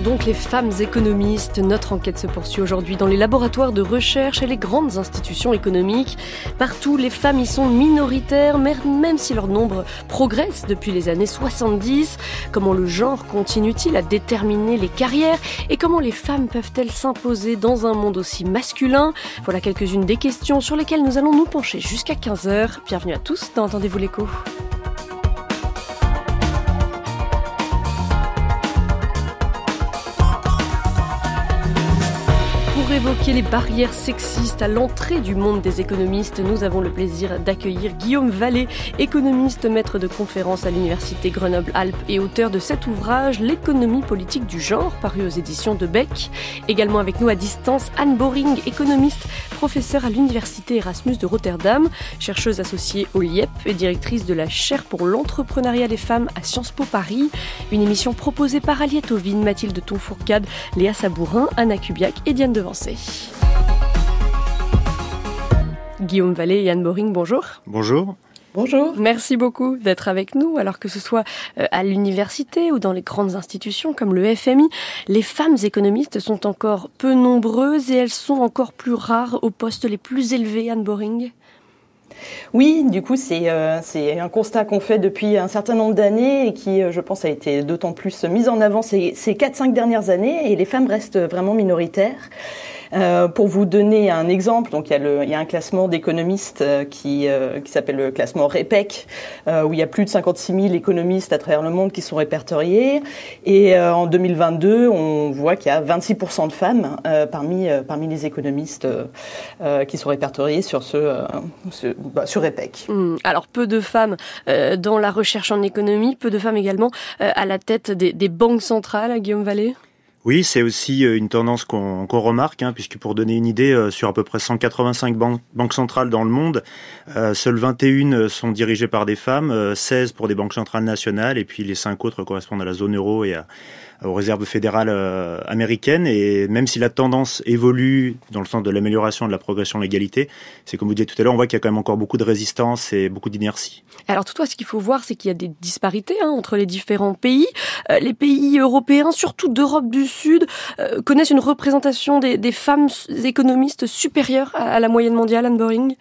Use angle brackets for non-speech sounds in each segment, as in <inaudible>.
Donc les femmes économistes Notre enquête se poursuit aujourd'hui dans les laboratoires de recherche et les grandes institutions économiques. Partout, les femmes y sont minoritaires, même si leur nombre progresse depuis les années 70. Comment le genre continue-t-il à déterminer les carrières et comment les femmes peuvent-elles s'imposer dans un monde aussi masculin? Voilà quelques-unes des questions sur lesquelles nous allons nous pencher jusqu'à 15h. Bienvenue à tous dans Entendez-vous l'écho les barrières sexistes à l'entrée du monde des économistes, nous avons le plaisir d'accueillir Guillaume Vallée, économiste, maître de conférence à l'Université Grenoble-Alpes et auteur de cet ouvrage L'économie politique du genre, paru aux éditions de Beck. Également avec nous à distance, Anne Boring, économiste, professeure à l'Université Erasmus de Rotterdam, chercheuse associée au LIEP et directrice de la chaire pour l'entrepreneuriat des femmes à Sciences Po Paris. Une émission proposée par Aliette Ovine, Mathilde Tonfourcade, Léa Sabourin, Anna Kubiak et Diane Devancé. Guillaume Vallée et Anne Boring, bonjour. Bonjour. Bonjour. Merci beaucoup d'être avec nous, alors que ce soit euh, à l'université ou dans les grandes institutions comme le FMI. Les femmes économistes sont encore peu nombreuses et elles sont encore plus rares aux postes les plus élevés, Anne Boring. Oui, du coup, c'est euh, un constat qu'on fait depuis un certain nombre d'années et qui, euh, je pense, a été d'autant plus mis en avant ces, ces 4-5 dernières années et les femmes restent vraiment minoritaires. Euh, pour vous donner un exemple, donc il y a, le, il y a un classement d'économistes euh, qui, euh, qui s'appelle le classement REPEC, euh, où il y a plus de 56 000 économistes à travers le monde qui sont répertoriés. Et en 2022, on voit qu'il y a 26% de femmes parmi, parmi les économistes qui sont répertoriés sur, ce, bah, sur REPEC. Mmh. Alors peu de femmes dans la recherche en économie, peu de femmes également à la tête des, des banques centrales, Guillaume Vallée? Oui, c'est aussi euh, une tendance qu'on remarque, hein, puisque pour donner une idée, euh, sur à peu près 185 banques, banques centrales dans le monde, euh, seules 21 sont dirigées par des femmes, 16 pour des banques centrales nationales, et puis les 5 autres correspondent à la zone euro et à, aux réserves fédérales euh, américaines. Et même si la tendance évolue dans le sens de l'amélioration de la progression de l'égalité, c'est comme vous disiez tout à l'heure, on voit qu'il y a quand même encore beaucoup de résistance et beaucoup d'inertie. Alors toutefois, ce qu'il faut voir, c'est qu'il y a des disparités hein, entre les différents pays. Euh, les pays européens, surtout d'Europe du Sud, euh, connaissent une représentation des, des, femmes économistes supérieure à, à la moyenne mondiale, Anne Boring?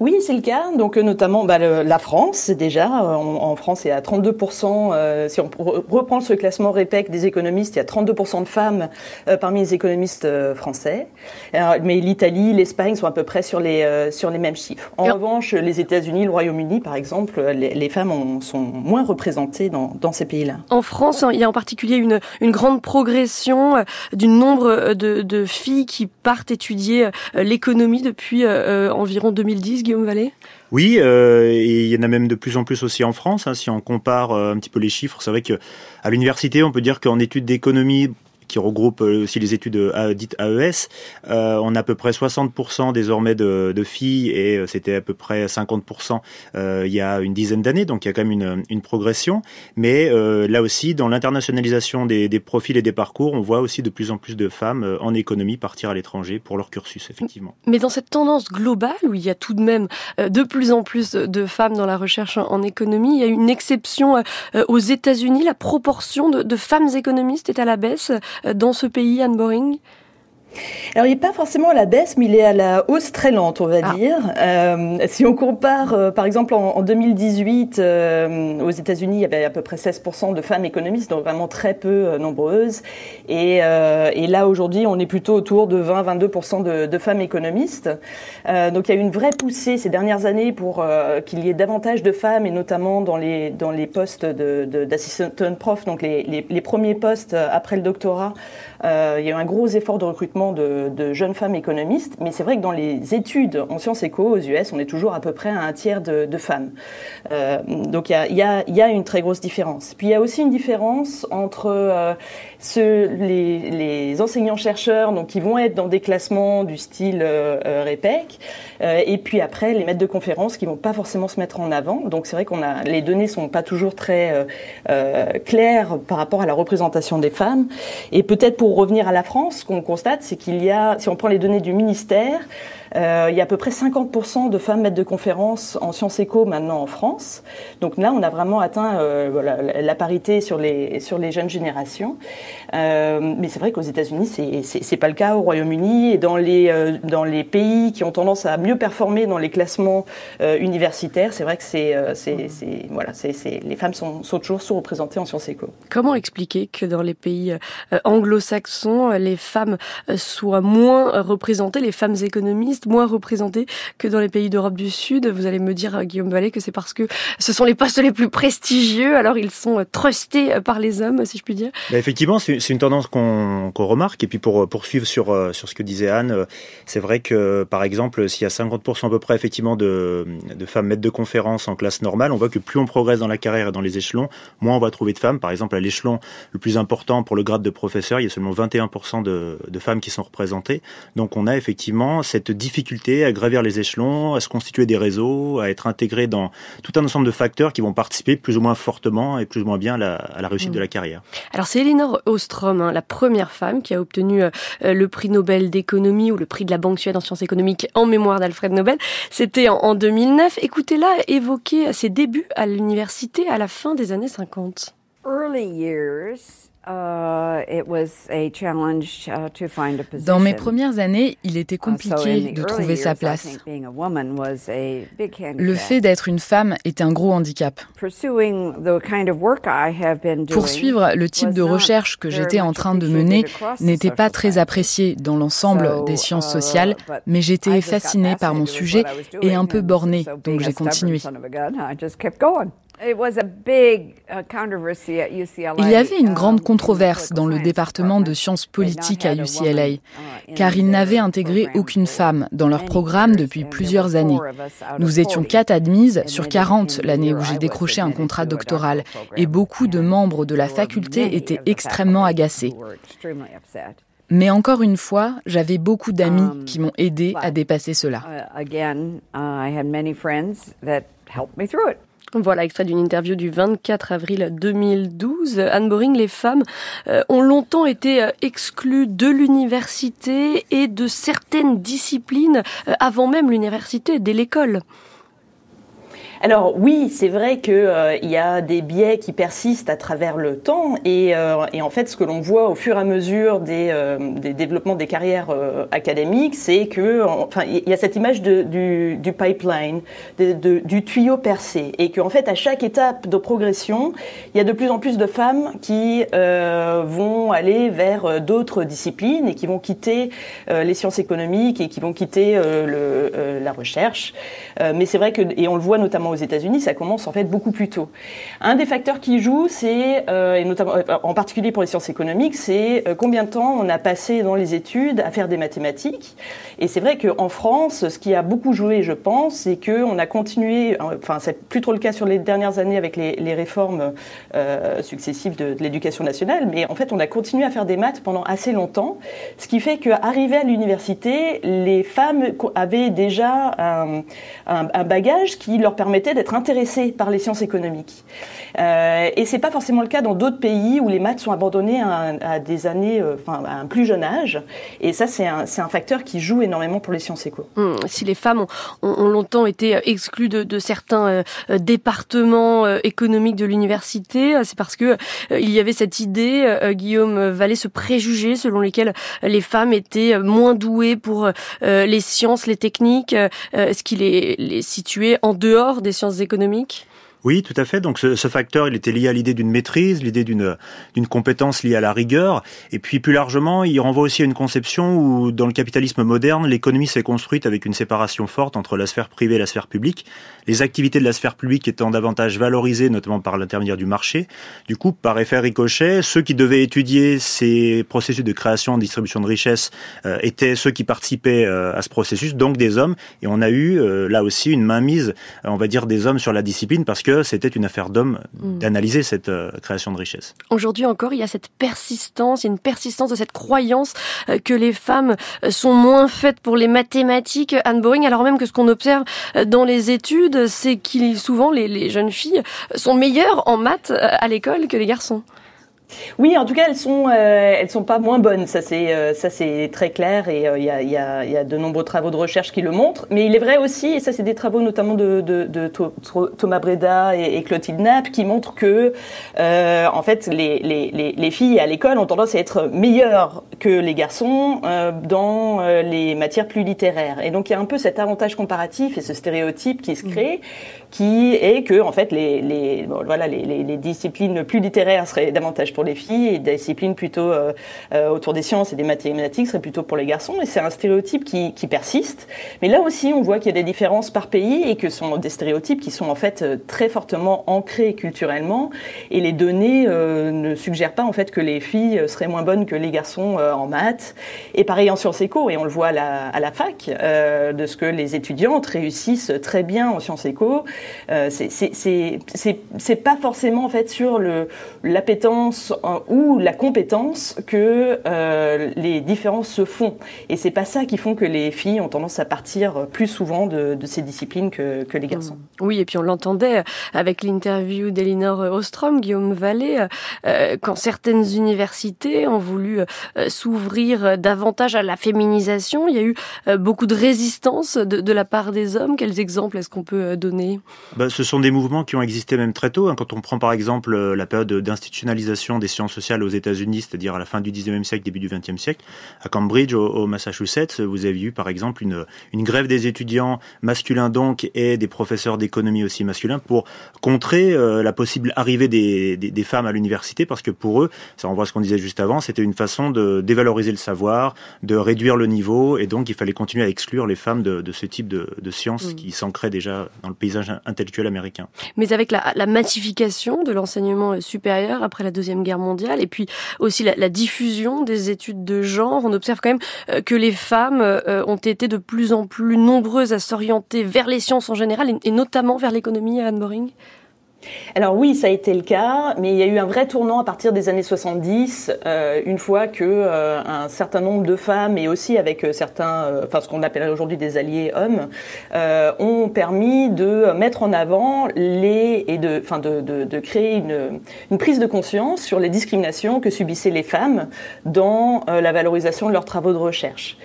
Oui, c'est le cas. Donc euh, notamment bah, le, la France déjà. Euh, en, France, il y a 32 euh, Si on reprend ce classement REPEC des économistes, il y a 32% de femmes euh, parmi les économistes euh, français. mais l'Italie, l'Espagne sont à peu près sur les sur les mêmes chiffres. En revanche, les États-Unis, le Royaume-Uni, par exemple, les, les femmes ont, sont moins représentées dans, dans ces pays-là. En France, il y a en particulier une une grande progression du nombre de, de filles qui partent étudier l'économie depuis environ 2010. Oui, euh, et il y en a même de plus en plus aussi en France. Hein, si on compare euh, un petit peu les chiffres, c'est vrai que à l'université, on peut dire qu'en études d'économie, qui regroupe euh, aussi les études euh, dites AES. Euh, on a à peu près 60% désormais de, de, filles et c'était à peu près 50% euh, il y a une dizaine d'années, donc il y a quand même une, progression. Mais là aussi, dans l'internationalisation des, des, profils et des parcours, on voit aussi de plus en plus de femmes en économie partir à l'étranger pour leur cursus, effectivement. Mais dans cette tendance globale, où il y a tout de même de plus en plus de femmes dans la recherche en économie, il y a une exception aux États-Unis, la proportion de, de femmes économistes est à la baisse dans ce pays, Anne Boring alors, il n'est pas forcément à la baisse, mais il est à la hausse très lente, on va ah. dire. Euh, si on compare, euh, par exemple, en, en 2018, euh, aux États-Unis, il y avait à peu près 16% de femmes économistes, donc vraiment très peu nombreuses. Et, et là, aujourd'hui, on est plutôt autour de 20-22% de, de, femmes économistes. Donc, il y a eu une vraie poussée ces dernières années pour qu'il y ait davantage de femmes, et notamment dans les, dans les postes d'assistant prof, donc les, les, les, premiers postes après le doctorat. Il y a eu un gros effort de recrutement de, jeunes femmes économistes, mais c'est vrai que dans les études en sciences éco aux US, on est toujours à peu près à un tiers de, femmes. donc il y a, une très grosse différence. Puis il y a aussi une différence entre les, enseignants-chercheurs, donc qui vont être dans des classements du style REPEC, et puis après les maîtres de conférences qui vont pas forcément se mettre en avant. Donc c'est vrai qu'on a les données sont pas toujours très claires par rapport à la représentation des femmes. Et peut-être pour revenir à la France, ce qu'on constate, c'est qu'il y a, si on prend les données du ministère, euh, il y a à peu près 50% de femmes maîtres de conférences en sciences éco maintenant en France. Donc là, on a vraiment atteint euh, la parité sur les, sur les jeunes générations. Euh, mais c'est vrai qu'aux États-Unis, c'est, pas le cas. Au Royaume-Uni et dans les, dans les pays qui ont tendance à mieux performer dans les classements universitaires, c'est vrai que c'est, c'est, c'est voilà, c'est, c'est, les femmes sont, sont toujours sous-représentées en sciences éco. Comment expliquer que dans les pays anglo-saxons, les femmes soient moins représentées, les femmes économistes moins représentés que dans les pays d'Europe du Sud. Vous allez me dire, Guillaume Vallée, que c'est parce que ce sont les postes les plus prestigieux, alors ils sont euh, trustés euh, par les hommes, si je puis dire. Bah, effectivement, c'est une tendance qu'on remarque. Et puis pour poursuivre sur, euh, sur ce que disait Anne, c'est vrai que par exemple, s'il y a 50% à peu près effectivement de, de femmes maîtres de conférences en classe normale, on voit que plus on progresse dans la carrière et dans les échelons, moins on va trouver de femmes. Par exemple, à l'échelon le plus important pour le grade de professeur, il y a seulement 21% de, de femmes qui sont représentées. Donc on a effectivement cette différence difficulté à gravir les échelons, à se constituer des réseaux, à être intégré dans tout un ensemble de facteurs qui vont participer plus ou moins fortement et plus ou moins bien à la, réussite mm. de la carrière. Alors c'est Elinor Ostrom, hein, la première femme qui a obtenu euh, le prix Nobel d'économie ou le prix de la Banque Suède en sciences économiques en mémoire d'Alfred Nobel. C'était en, en 2009. Écoutez-la évoquer ses débuts à l'université à la fin des années 50. Early years. Uh, Dans mes premières années, il était uh, compliqué de trouver sa place. Le fait d'être une femme est un gros handicap. Poursuivre le type de recherche que j'étais en train de mener n'était pas très apprécié dans l'ensemble des sciences uh, sociales, mais j'étais fascinée par mon sujet et un peu bornée, donc j'ai continué. Uh, Il y avait une grande um, controverse dans le département de sciences politiques à UCLA, uh, car ils n'avaient intégré aucune femme dans leur programme depuis plusieurs années. Nous étions quatre admises sur 40 l'année où j'ai décroché un contrat doctoral, et beaucoup de membres de la faculté étaient extrêmement agacés. Mais encore une fois, j'avais beaucoup d'amis um, qui m'ont aidé à dépasser cela. Voilà, extrait d'une interview du 24 avril 2012. Anne Boring, les femmes euh, ont longtemps été euh, exclues de l'université et de certaines disciplines euh, avant même l'université, dès l'école. Alors oui, c'est vrai qu'il euh, y a des biais qui persistent à travers le temps et, euh, et en fait ce que l'on voit au fur et à mesure des, euh, des développements des carrières académiques, c'est que enfin il y a cette image de, du, du, pipeline, de, de, du tuyau percé et qu'en fait à chaque étape de progression, il y a de plus en plus de femmes qui vont aller vers d'autres disciplines et qui vont quitter les sciences économiques et qui vont quitter le, la recherche. mais c'est vrai que et on le voit notamment aux États-Unis, ça commence en fait beaucoup plus tôt. Un des facteurs qui joue, c'est, euh, et notamment euh, en particulier pour les sciences économiques, c'est euh, combien de temps on a passé dans les études à faire des mathématiques. Et c'est vrai qu'en France, ce qui a beaucoup joué, je pense, c'est qu'on a continué, enfin c'est plus trop le cas sur les dernières années avec les, réformes successives de, l'éducation nationale, mais en fait on a continué à faire des maths pendant assez longtemps, ce qui fait qu'arrivé à l'université, les femmes avaient déjà un, un, un bagage qui leur permettait d'être intéressés par les sciences économiques. Euh, et c'est pas forcément le cas dans d'autres pays où les maths sont abandonnées à, des années, euh, enfin à un plus jeune âge. Et ça, c'est un, un, facteur qui joue énormément pour les sciences éco. Hum, si les femmes ont, longtemps été exclues de, certains euh, départements euh, économiques de l'université, c'est parce que il y avait cette idée, Guillaume Vallée, ce préjugé selon lesquels les femmes étaient moins douées pour les sciences, les techniques, ce qui les, les situait en dehors des sciences économiques? Oui, tout à fait. Donc ce, ce facteur, il était lié à l'idée d'une maîtrise, l'idée d'une d'une compétence liée à la rigueur, et puis plus largement, il renvoie aussi à une conception où, dans le capitalisme moderne, l'économie s'est construite avec une séparation forte entre la sphère privée et la sphère publique. Les activités de la sphère publique étant davantage valorisées, notamment par l'intermédiaire du marché. Du coup, par effet ricochet, ceux qui devaient étudier ces processus de création et distribution de richesses euh, étaient ceux qui participaient euh, à ce processus, donc des hommes. Et on a eu euh, là aussi une mainmise, on va dire, des hommes sur la discipline parce que c'était une affaire d'homme mm. d'analyser cette euh, création de richesse. Aujourd'hui encore, il y a cette persistance, il y a une persistance de cette croyance euh, que les femmes euh, sont moins faites pour les mathématiques, Anne Boring, alors même que ce qu'on observe dans les études, c'est qu'il souvent les, les jeunes filles sont meilleures en maths à l'école que les garçons. Oui, en tout cas, elles sont, euh, elles sont pas moins bonnes. Ça, c'est, euh, ça, c'est très clair. Et euh, il y, a, y, a, y, a, de nombreux travaux de recherche qui le montrent. Mais il est vrai aussi, et ça, c'est des travaux notamment de, de, de Thomas Breda et, et, Clotilde Knapp, qui montrent que, en fait, les, les, les, filles à l'école ont tendance à être meilleures que les garçons dans les matières plus littéraires. Et donc, il y a un peu cet avantage comparatif et ce stéréotype qui se crée, qui est que, en fait, les, les, voilà, les, les, disciplines plus littéraires seraient davantage pour les filles et des disciplines plutôt euh, euh, autour des sciences et des mathématiques seraient plutôt pour les garçons. Et c'est un stéréotype qui, qui, persiste. Mais là aussi, on voit qu'il y a des différences par pays et que ce sont des stéréotypes qui sont en fait euh, très fortement ancrés culturellement. Et les données ne suggèrent pas en fait que les filles seraient moins bonnes que les garçons en maths. Et pareil en sciences éco, et on le voit à la, à la fac, de ce que les étudiantes réussissent très bien en sciences éco. C'est pas forcément en fait sur l'appétence ou la compétence que euh, les différences se font. Et c'est pas ça qui font que les filles ont tendance à partir plus souvent de, ces disciplines que, les garçons. Mmh. Oui, et puis on l'entendait avec l'interview d'Elinor Ostrom, Guillaume Vallée, euh, quand certaines universités ont voulu euh, s'ouvrir davantage à la féminisation, il y a eu beaucoup de résistance de, la part des hommes. Quels exemples est-ce qu'on peut donner? Bah, Ce sont des mouvements qui ont existé même très tôt. Hein. Quand on prend par exemple la période d'institutionnalisation des sciences sociales aux États-Unis, c'est-à-dire à la fin du 19e siècle, début du 20e siècle. À Cambridge, au, Massachusetts, vous avez eu par exemple une, une grève des étudiants masculins donc et des professeurs d'économie aussi masculins pour contrer euh, la possible arrivée des, des, femmes à l'université parce que pour eux, ça renvoie à ce qu'on disait juste avant, c'était une façon de dévaloriser le savoir, de réduire le niveau et donc il fallait continuer à exclure les femmes de, de ce type de, de sciences mmh. qui s'ancraient déjà dans le paysage intellectuel américain. Mais avec la, la massification de l'enseignement supérieur après la Deuxième Guerre mondiale et puis aussi la, diffusion des études de genre. On observe quand même euh, que les femmes euh, ont été de plus en plus nombreuses à s'orienter vers les sciences en général et notamment vers l'économie, Anne Boring alors oui, ça a été le cas, mais il y a eu un vrai tournant à partir des années 70, euh, une fois que euh, un certain nombre de femmes et aussi avec euh, certains, enfin ce qu'on appellerait aujourd'hui des alliés hommes, ont permis de mettre en avant les et de, enfin de, de, créer une, une, prise de conscience sur les discriminations que subissaient les femmes dans la valorisation de leurs travaux de recherche.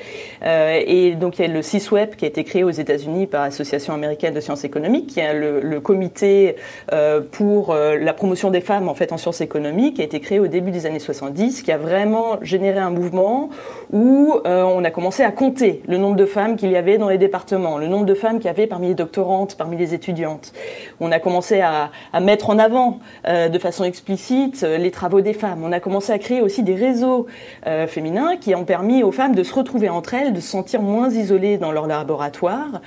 Et donc il y a le CISWEP qui a été créé aux États-Unis par l'Association américaine de sciences économiques, qui est le, comité euh, pour euh, la promotion des femmes en fait en sciences économiques qui a été créé au début des années 70, qui a vraiment généré un mouvement où euh, on a commencé à compter le nombre de femmes qu'il y avait dans les départements, le nombre de femmes qu'il y avait parmi les doctorantes, parmi les étudiantes. On a commencé à mettre en avant de façon explicite les travaux des femmes. On a commencé à créer aussi des réseaux féminins qui ont permis aux femmes de se retrouver entre elles, de se sentir moins isolées dans leur laboratoire.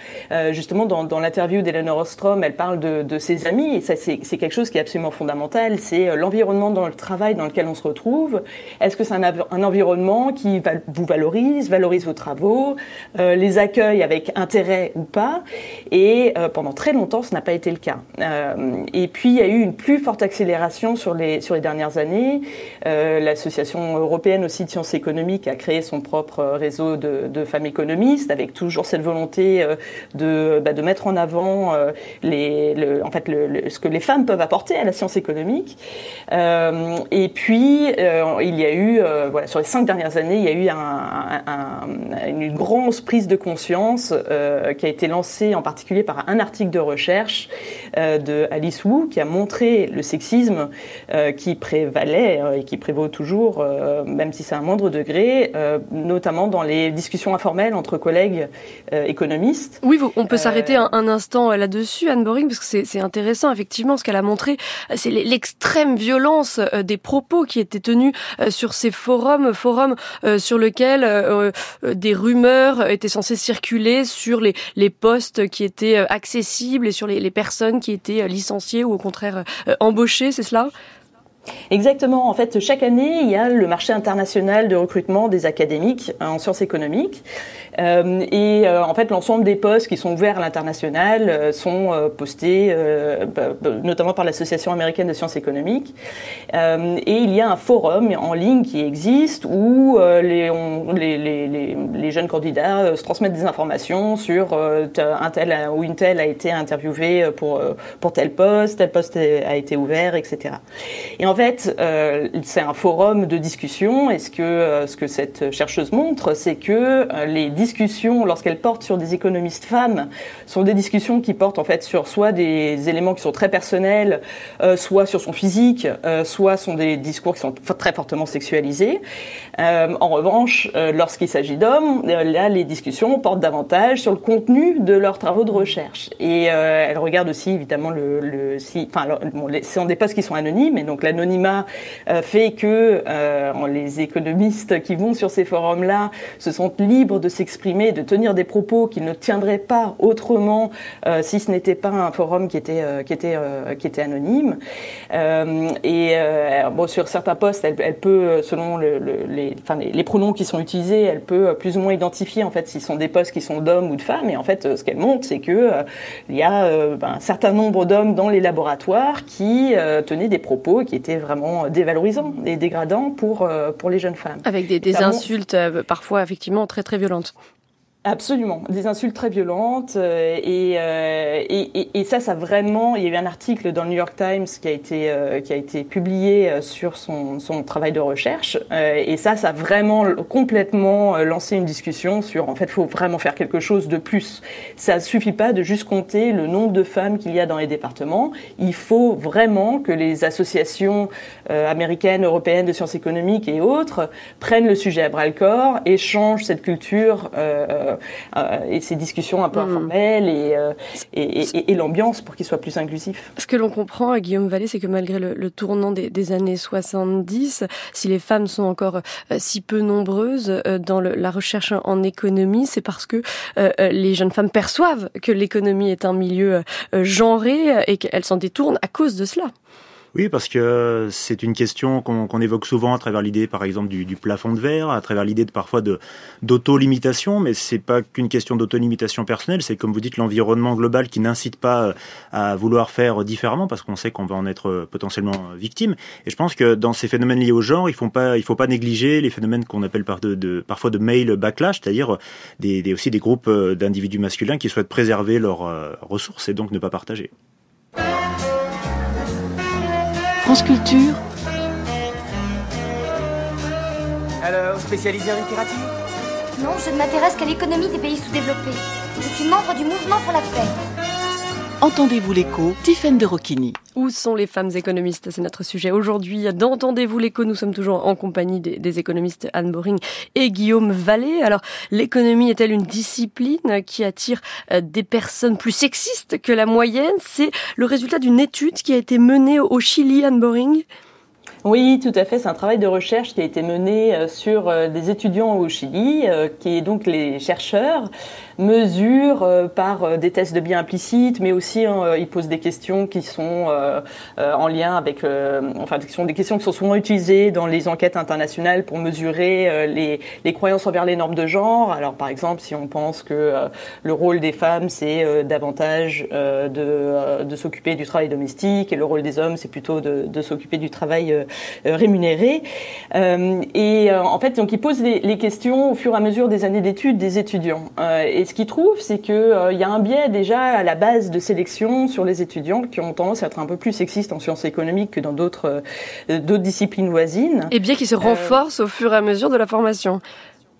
justement, dans, l'interview d'Eleanor Ostrom, elle parle de, ses amis et ça c'est quelque chose qui est absolument fondamental. C'est euh, l'environnement dans le travail dans lequel on se retrouve. Est-ce que c'est un, environnement qui vous valorise, valorise vos travaux, euh, les accueille avec intérêt ou pas? Et euh, pendant très longtemps, ce n'a pas été le cas. Euh, et puis, il y a eu une plus forte accélération sur les, sur les dernières années. Euh, L'Association européenne aussi de sciences économiques a créé son propre réseau de, de femmes économistes avec toujours cette volonté de, bah, de mettre en avant les, le, en fait, ce que les femmes peuvent apporter à la science économique. Euh, et puis, euh, il y a eu, euh, voilà, sur les cinq dernières années, il y a eu un, un, une grosse prise de conscience euh, qui a été lancée en particulier par un article de recherche euh, de Alice Wu qui a montré le sexisme qui prévalait et qui prévaut toujours, même si c'est à un moindre degré, notamment dans les discussions discussion informelle entre collègues économistes. Oui, on peut s'arrêter un, instant là-dessus, Anne Boring, parce que c'est intéressant, effectivement, ce qu'elle a montré, c'est l'extrême violence des propos qui étaient tenus sur ces forums, forums sur lesquels des rumeurs étaient censées circuler sur les, les postes qui étaient accessibles et sur les, les personnes qui étaient licenciées ou au contraire embauchées, c'est cela? Exactement. En fait, chaque année, il y a le marché international de recrutement des académiques en sciences économiques. Euh, et euh, en fait, l'ensemble des postes qui sont ouverts à l'international euh, sont postés, bah, bah, notamment par l'Association américaine de sciences économiques. et il y a un forum en ligne qui existe où les, jeunes candidats se transmettent des informations sur un tel ou une telle a été interviewée pour, pour tel poste, tel poste a été ouvert, etc. Et en fait, c'est un forum de discussion. Et ce que, ce que cette chercheuse montre, c'est que les discussions, lorsqu'elles portent sur des économistes femmes, sont des discussions qui portent en fait sur soit des éléments qui sont très personnels, euh, soit sur son physique, euh, soit sont des discours qui sont très fortement sexualisés. Euh, en revanche, lorsqu'il s'agit d'hommes, là, les discussions portent davantage sur le contenu de leurs travaux de recherche. Et elles regardent aussi évidemment le, le si, enfin, bon, ce sont des postes qui sont anonymes, et donc l'anonymat fait que les économistes qui vont sur ces forums-là se sentent libres de s'exprimer de tenir des propos qu'ils ne tiendraient pas autrement euh, si ce n'était pas un forum qui était euh, qui était euh, qui était anonyme. et bon, sur certains postes, elle, elle peut, selon le, les, enfin, les, pronoms qui sont utilisés, elle peut plus ou moins identifier en fait s'ils sont des postes qui sont d'hommes ou de femmes. Et en fait, ce qu'elle montre, c'est que il y a ben, un certain nombre d'hommes dans les laboratoires qui tenaient des propos qui étaient vraiment dévalorisants et dégradants pour pour les jeunes femmes. Avec des, des insultes parfois effectivement très très violentes. Absolument, des insultes très violentes euh, euh, et, et, et, ça, ça vraiment. Il y a eu un article dans le New York Times qui a été euh, qui a été publié sur son, son travail de recherche et ça, ça a vraiment complètement lancé une discussion sur en fait, faut vraiment faire quelque chose de plus. Ça suffit pas de juste compter le nombre de femmes qu'il y a dans les départements. Il faut vraiment que les associations américaines, européennes de sciences économiques et autres prennent le sujet à bras le corps et changent cette culture. Euh, euh, et ces discussions un peu hmm. informelles euh, et, et, et, l'ambiance pour qu'il soit plus inclusif. Ce que l'on comprend à Guillaume Vallée, c'est que malgré le, tournant des, années 70, si les femmes sont encore si peu nombreuses dans la recherche en économie, c'est parce que les jeunes femmes perçoivent que l'économie est un milieu genré et qu'elles s'en détournent à cause de cela. Oui, parce que c'est une question qu'on évoque souvent à travers l'idée, par exemple, du, plafond de verre, à travers l'idée de parfois de d'auto-limitation, mais c'est pas qu'une question d'auto-limitation personnelle, c'est comme vous dites l'environnement global qui n'incite pas euh, à vouloir faire différemment, parce qu'on sait qu'on va en être euh, potentiellement victime. Et je pense que dans ces phénomènes liés au genre, il faut faut pas négliger les phénomènes qu'on appelle par de, parfois de male backlash, c'est-à-dire aussi des groupes euh, d'individus masculins qui souhaitent préserver leurs ressources et donc ne pas partager. France Culture. Alors, spécialisé en littérature? Non, je ne m'intéresse qu'à l'économie des pays sous-développés. Je suis membre du mouvement pour la paix. Entendez-vous l'écho Tiffaine de Rocchini. Où sont les femmes économistes? C'est notre sujet aujourd'hui. D'Entendez-vous l'écho? Nous sommes toujours en compagnie des, économistes Anne Boring et Guillaume Vallée. Alors, l'économie est-elle une discipline qui attire euh, des personnes plus sexistes que la moyenne? C'est le résultat d'une étude qui a été menée au Chili, Anne Boring? Oui, tout à fait. C'est un travail de recherche qui a été mené euh, sur euh, des étudiants au Chili, qui est donc les chercheurs mesure euh, par euh, des tests de biais implicites, mais aussi hein, euh, il pose des questions qui sont en lien avec, enfin, qui sont des questions qui sont souvent utilisées dans les enquêtes internationales pour mesurer les, croyances envers les normes de genre. Alors, par exemple, si on pense que le rôle des femmes c'est davantage de, s'occuper du travail domestique et le rôle des hommes c'est plutôt de s'occuper du travail rémunéré. et en fait, donc il pose les, les, questions au fur et à mesure des années d'études des étudiants. et ce qu'il trouve, c'est qu'il euh, y a un biais déjà à la base de sélection sur les étudiants qui ont tendance à être un peu plus sexistes en sciences économiques que dans d'autres euh, d'autres disciplines voisines. Et bien qui se renforce au fur et à mesure de la formation.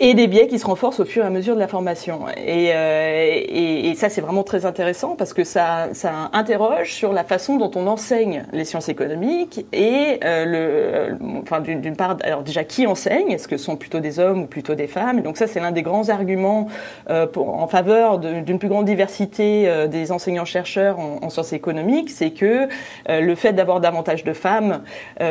Et des biais qui se renforcent au fur et à mesure de la formation. Et, euh, et, et ça, c'est vraiment très intéressant parce que ça, ça interroge sur la façon dont on enseigne les sciences économiques et euh, le, euh, enfin d'une part, alors déjà qui enseigne? Est-ce que ce sont plutôt des hommes ou plutôt des femmes? Donc ça, c'est l'un des grands arguments euh, pour, en faveur d'une plus grande diversité euh, des enseignants-chercheurs en, en, sciences économiques, c'est que le fait d'avoir davantage de femmes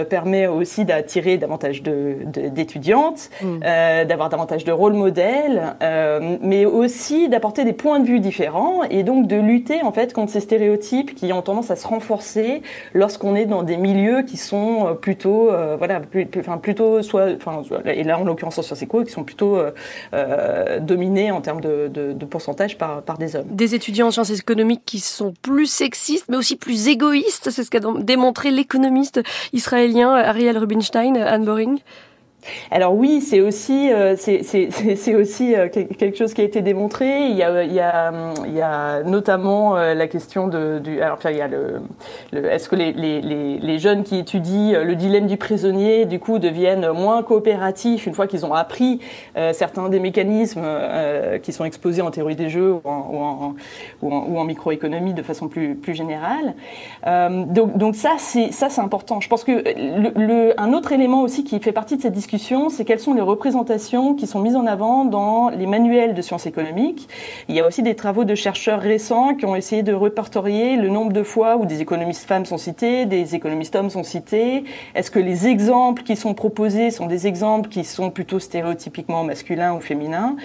permet aussi d'attirer davantage d'étudiantes, de, mmh. d'avoir davantage de rôle modèle, euh, mais aussi d'apporter des points de vue différents et donc de lutter en fait contre ces stéréotypes qui ont tendance à se renforcer lorsqu'on est dans des milieux qui sont euh, plutôt, euh, voilà, enfin plutôt soit, enfin, et là en l'occurrence en sciences éco, qui sont plutôt dominés en termes de, pourcentage par des hommes. Des étudiants en sciences économiques qui sont plus sexistes, mais aussi plus égoïstes, c'est ce qu'a démontré l'économiste israélien Ariel Rubinstein, Anne Boring. Alors oui, c'est aussi euh, c'est <laughs> aussi euh, quelque chose qui a été démontré. Il y a il y a, il y a notamment euh, la question de du alors il y a le, est-ce que les, les, les, jeunes qui étudient le dilemme du prisonnier du coup deviennent moins coopératifs une fois qu'ils ont appris certains des mécanismes qui sont exposés en théorie des jeux ou en, ou en, microéconomie de façon plus plus générale. donc donc ça c'est important. Je pense que le, un autre élément aussi qui fait partie de cette discussion c'est quelles sont les représentations qui sont mises en avant dans les manuels de sciences économiques. Il y a aussi des travaux de chercheurs récents qui ont essayé de répertorier le nombre de fois où des économistes femmes sont cités, des économistes hommes sont cités. Est-ce que les exemples qui sont proposés sont des exemples qui sont plutôt stéréotypiquement masculins ou féminins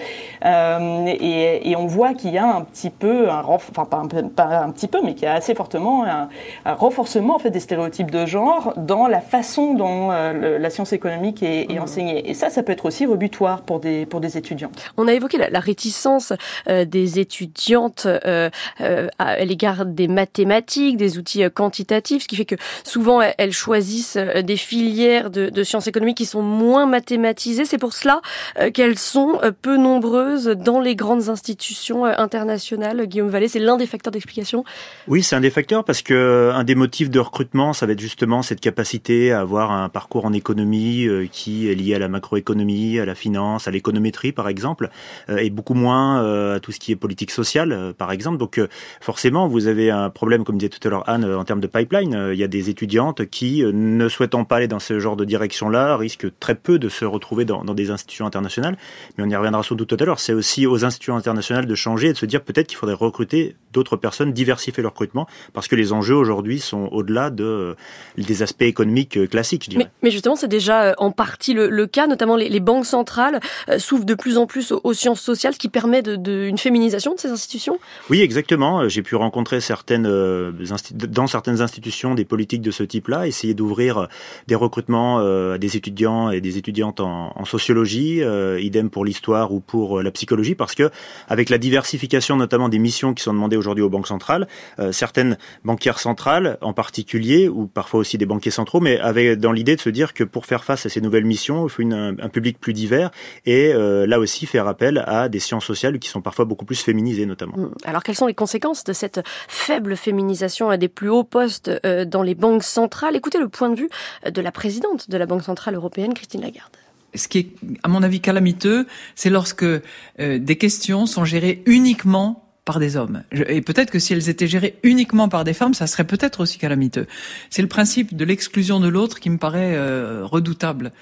euh, et, on voit qu'il y a un petit peu, enfin pas un, petit peu, mais qu'il y a assez fortement un, un, renforcement en fait des stéréotypes de genre dans la façon dont euh, la science économique est, est enseigner. Et ça, ça peut être aussi rebutoire pour des, pour des étudiants. On a évoqué la, la réticence euh, des étudiantes euh, euh, à l'égard des mathématiques, des outils quantitatifs, ce qui fait que souvent elles choisissent des filières de, de sciences économiques qui sont moins mathématisées. C'est pour cela euh, qu'elles sont peu nombreuses dans les grandes institutions internationales. Guillaume Vallée, c'est l'un des facteurs d'explication. Oui, c'est un des facteurs parce que un des motifs de recrutement, ça va être justement cette capacité à avoir un parcours en économie qui lié à la macroéconomie, à la finance, à l'économétrie par exemple, euh, et beaucoup moins euh, à tout ce qui est politique sociale euh, par exemple. Donc forcément, vous avez un problème, comme disait tout à l'heure Anne, en termes de pipeline. Il y a des étudiantes qui, ne souhaitant pas aller dans ce genre de direction-là, risquent très peu de se retrouver dans, des institutions internationales. Mais on y reviendra sans doute tout à l'heure. C'est aussi aux institutions internationales de changer et de se dire peut-être qu'il faudrait recruter d'autres personnes, diversifier leur recrutement, parce que les enjeux aujourd'hui sont au-delà de, des aspects économiques classiques. Je dirais. Mais justement, c'est déjà en partie le cas, notamment les, banques centrales euh, s'ouvrent de plus en plus aux, sciences sociales, ce qui permet de, de, une féminisation de ces institutions? Oui, exactement. Euh, j'ai pu rencontrer certaines, euh, dans certaines institutions des politiques de ce type-là, essayer d'ouvrir euh, des recrutements à des étudiants et des étudiantes en, en sociologie, idem pour l'histoire ou pour la psychologie, parce que avec la diversification notamment des missions qui sont demandées aujourd'hui aux banques centrales, certaines banquières centrales en particulier, ou parfois aussi des banquiers centraux, mais avaient dans l'idée de se dire que pour faire face à ces nouvelles missions, il faut une, un public plus divers et euh, là aussi faire appel à des sciences sociales qui sont parfois beaucoup plus féminisées notamment. Mmh. Alors quelles sont les conséquences de cette faible féminisation à des plus hauts postes euh, dans les banques centrales? Écoutez le point de vue de la présidente de la Banque centrale européenne, Christine Lagarde ce qui est, à mon avis, calamiteux, c'est lorsque euh, des questions sont gérées uniquement par des hommes. Et peut-être que si elles étaient gérées uniquement par des femmes, ça serait peut-être aussi calamiteux. C'est le principe de l'exclusion de l'autre qui me paraît euh, redoutable.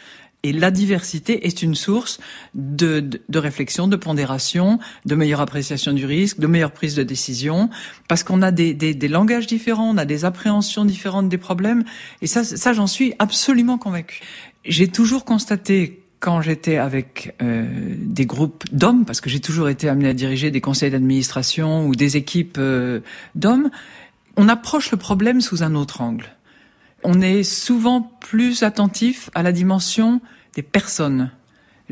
Et la diversité est une source de, de, de, réflexion, de pondération, de meilleure appréciation du risque, de meilleure prise de décision, parce qu'on a des, des, des, langages différents, on a des appréhensions différentes des problèmes, et ça, ça j'en suis absolument convaincu. J'ai toujours constaté quand j'étais avec euh, des groupes d'hommes, parce que j'ai toujours été amené à diriger des conseils d'administration ou des équipes euh, d'hommes, on approche le problème sous un autre angle on est souvent plus attentif à la dimension des personnes.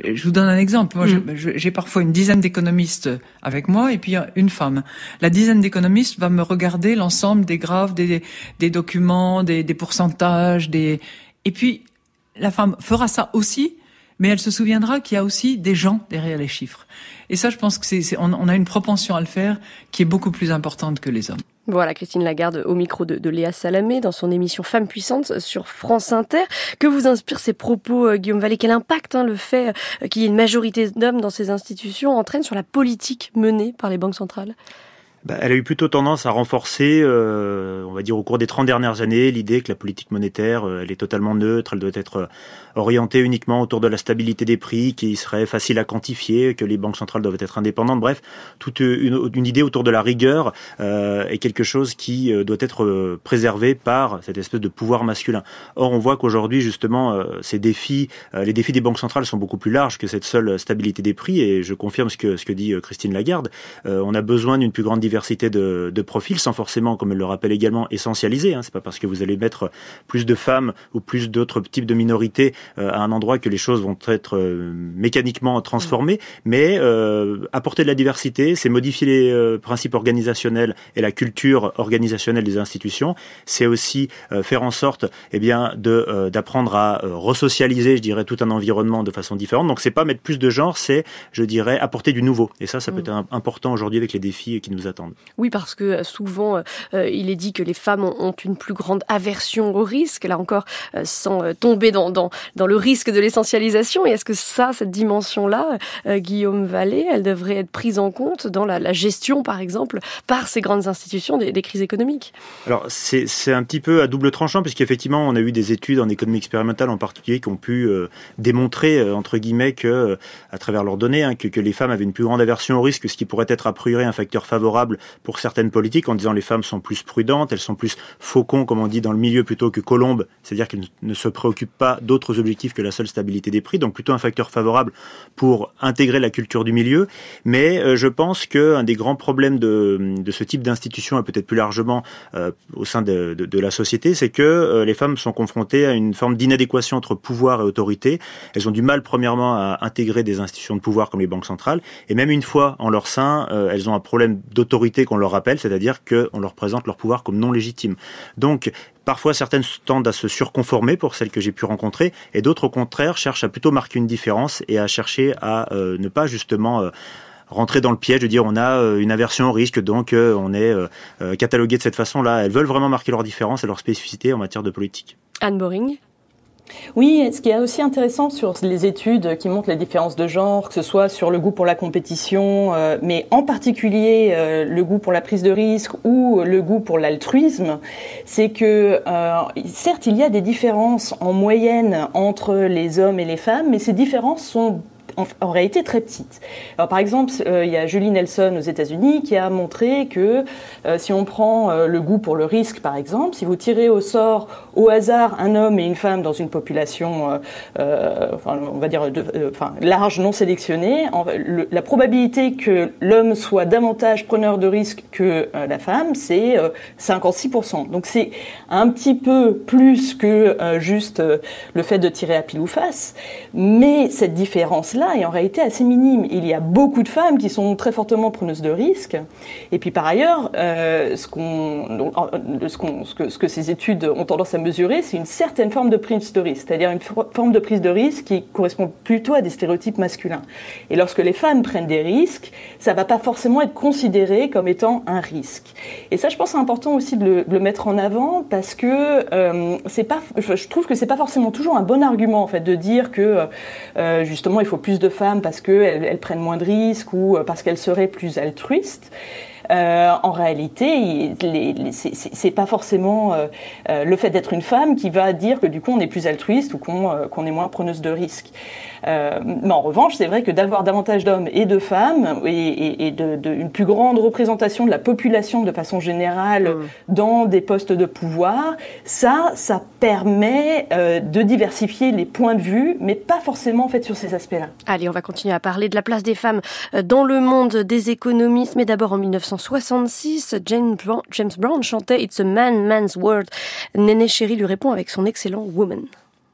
Je vous donne un exemple. Moi, mm. j'ai parfois une dizaine d'économistes avec moi et puis une femme. La dizaine d'économistes va me regarder l'ensemble des graphes, des, des documents, des, des, pourcentages, des et puis la femme fera ça aussi, mais elle se souviendra qu'il y a aussi des gens derrière les chiffres. Et ça, je pense que c'est, on, a une propension à le faire qui est beaucoup plus importante que les hommes. Voilà, Christine Lagarde au micro de, Léa Salamé dans son émission Femmes puissantes sur France Inter. Que vous inspirent ces propos, euh, Guillaume Vallée? Quel impact hein, le fait euh, qu'il y ait une majorité d'hommes dans ces institutions entraîne sur la politique menée par les banques centrales? Bah, elle a eu plutôt tendance à renforcer, euh, on va dire au cours des 30 dernières années, l'idée que la politique monétaire, euh, elle est totalement neutre, elle doit être euh, orientée uniquement autour de la stabilité des prix, qui serait facile à quantifier, que les banques centrales doivent être indépendantes. Bref, toute une, idée autour de la rigueur est quelque chose qui doit être préservé par cette espèce de pouvoir masculin. Or, on voit qu'aujourd'hui, justement, ces défis, les défis des banques centrales sont beaucoup plus larges que cette seule stabilité des prix. Et je confirme ce que, ce que dit Christine Lagarde. on a besoin d'une plus grande diversité de, de, profils, sans forcément, comme elle le rappelle également, essentialiser. Hein. C'est pas parce que vous allez mettre plus de femmes ou plus d'autres types de minorités euh, à un endroit que les choses vont être euh, mécaniquement transformées. Mais euh, apporter de la diversité, c'est modifier les principes organisationnels et la culture organisationnelle des institutions. C'est aussi faire en sorte, eh bien, de d'apprendre à resocialiser, je dirais, tout un environnement de façon différente. Donc, c'est pas mettre plus de genre, c'est, je dirais, apporter du nouveau. Et ça, ça peut mm. être important aujourd'hui avec les défis qui nous attendent. Oui, parce que euh, souvent, euh, euh, il est dit que les femmes ont, une plus grande aversion au risque, là encore, sans tomber dans, dans, dans le risque de l'essentialisation. Et est-ce que ça, cette dimension-là, Guillaume Vallée, elle devrait être prise en compte dans la, gestion, par exemple, par ces grandes institutions des, des crises économiques? Alors, c'est un petit peu à double tranchant, puisqu'effectivement, on a eu des études en économie expérimentale en particulier qui ont pu démontrer, entre guillemets, que, à travers leurs données, hein, que, que les femmes avaient une plus grande aversion au risque, ce qui pourrait être a priori un facteur pour certaines politiques en disant les femmes sont plus prudentes, elles sont plus faucons, comme on dit dans le milieu, plutôt que colombes, c'est-à-dire qu'elles ne se préoccupent pas d'autres objectifs que la seule stabilité des prix, donc plutôt un facteur favorable pour intégrer la culture du milieu. Mais euh, je pense qu'un des grands problèmes de, ce type d'institution, et peut-être plus largement euh, au sein de la société, c'est que euh, les femmes sont confrontées à une forme d'inadéquation entre pouvoir et autorité. Elles ont du mal, premièrement, à intégrer des institutions de pouvoir comme les banques centrales, et même une fois en leur sein, elles ont un problème d'autorité qu'on leur rappelle, c'est-à-dire qu'on leur présente leur pouvoir comme non légitime. Donc, Parfois, certaines tendent à se surconformer pour celles que j'ai pu rencontrer, et d'autres, au contraire, cherchent à plutôt marquer une différence et à chercher à euh, ne pas justement euh, rentrer dans le piège de dire on a euh, une aversion au risque, donc on est catalogué de cette façon-là. Elles veulent vraiment marquer leur différence et leur spécificité en matière de politique. Anne Boring oui, ce qui est aussi intéressant sur les études qui montrent les différences de genre, que ce soit sur le goût pour la compétition, euh, mais en particulier euh, le goût pour la prise de risque ou le goût pour l'altruisme, c'est que euh, certes il y a des différences en moyenne entre les hommes et les femmes, mais ces différences sont en, réalité très petite. Alors, par exemple, euh, il y a Julie Nelson aux États-Unis qui a montré que euh, si on prend euh, le goût pour le risque, par exemple, si vous tirez au sort au hasard un homme et une femme dans une population, on va dire, large, non sélectionnée, la probabilité que l'homme soit davantage preneur de risque que la femme, c'est 56%. Donc c'est un petit peu plus que juste le fait de tirer à pile ou face, mais cette différence-là, est en réalité assez minime. Il y a beaucoup de femmes qui sont très fortement preneuses de risques. Et puis par ailleurs, euh, ce, qu'on, ce, que, ce, que, ces études ont tendance à mesurer, c'est une certaine forme de prise de risque, c'est-à-dire une forme de prise de risque qui correspond plutôt à des stéréotypes masculins. Et lorsque les femmes prennent des risques, ça va pas forcément être considéré comme étant un risque. Et ça, je pense, c'est important aussi de le, mettre en avant parce que euh, je trouve que c'est pas forcément toujours un bon argument en fait de dire que euh, justement il faut plus de femmes parce qu'elles elles prennent moins de risques ou euh, parce qu'elles seraient plus altruistes. Euh, en réalité, c'est pas forcément euh, euh, le fait d'être une femme qui va dire que du coup on est plus altruiste ou qu'on est moins preneuse de risques. Mais en revanche, c'est vrai que d'avoir davantage d'hommes et de femmes et, et, et de, de, une plus grande représentation de la population de façon générale mmh. dans des postes de pouvoir, ça, ça permet de diversifier les points de vue, mais pas forcément en fait sur ces aspects-là. Allez, on va continuer à parler de la place des femmes dans le monde des économistes, mais d'abord en 66, James James Brown chantait It's a man, man's world. Néné Chéri lui répond avec son excellent Woman.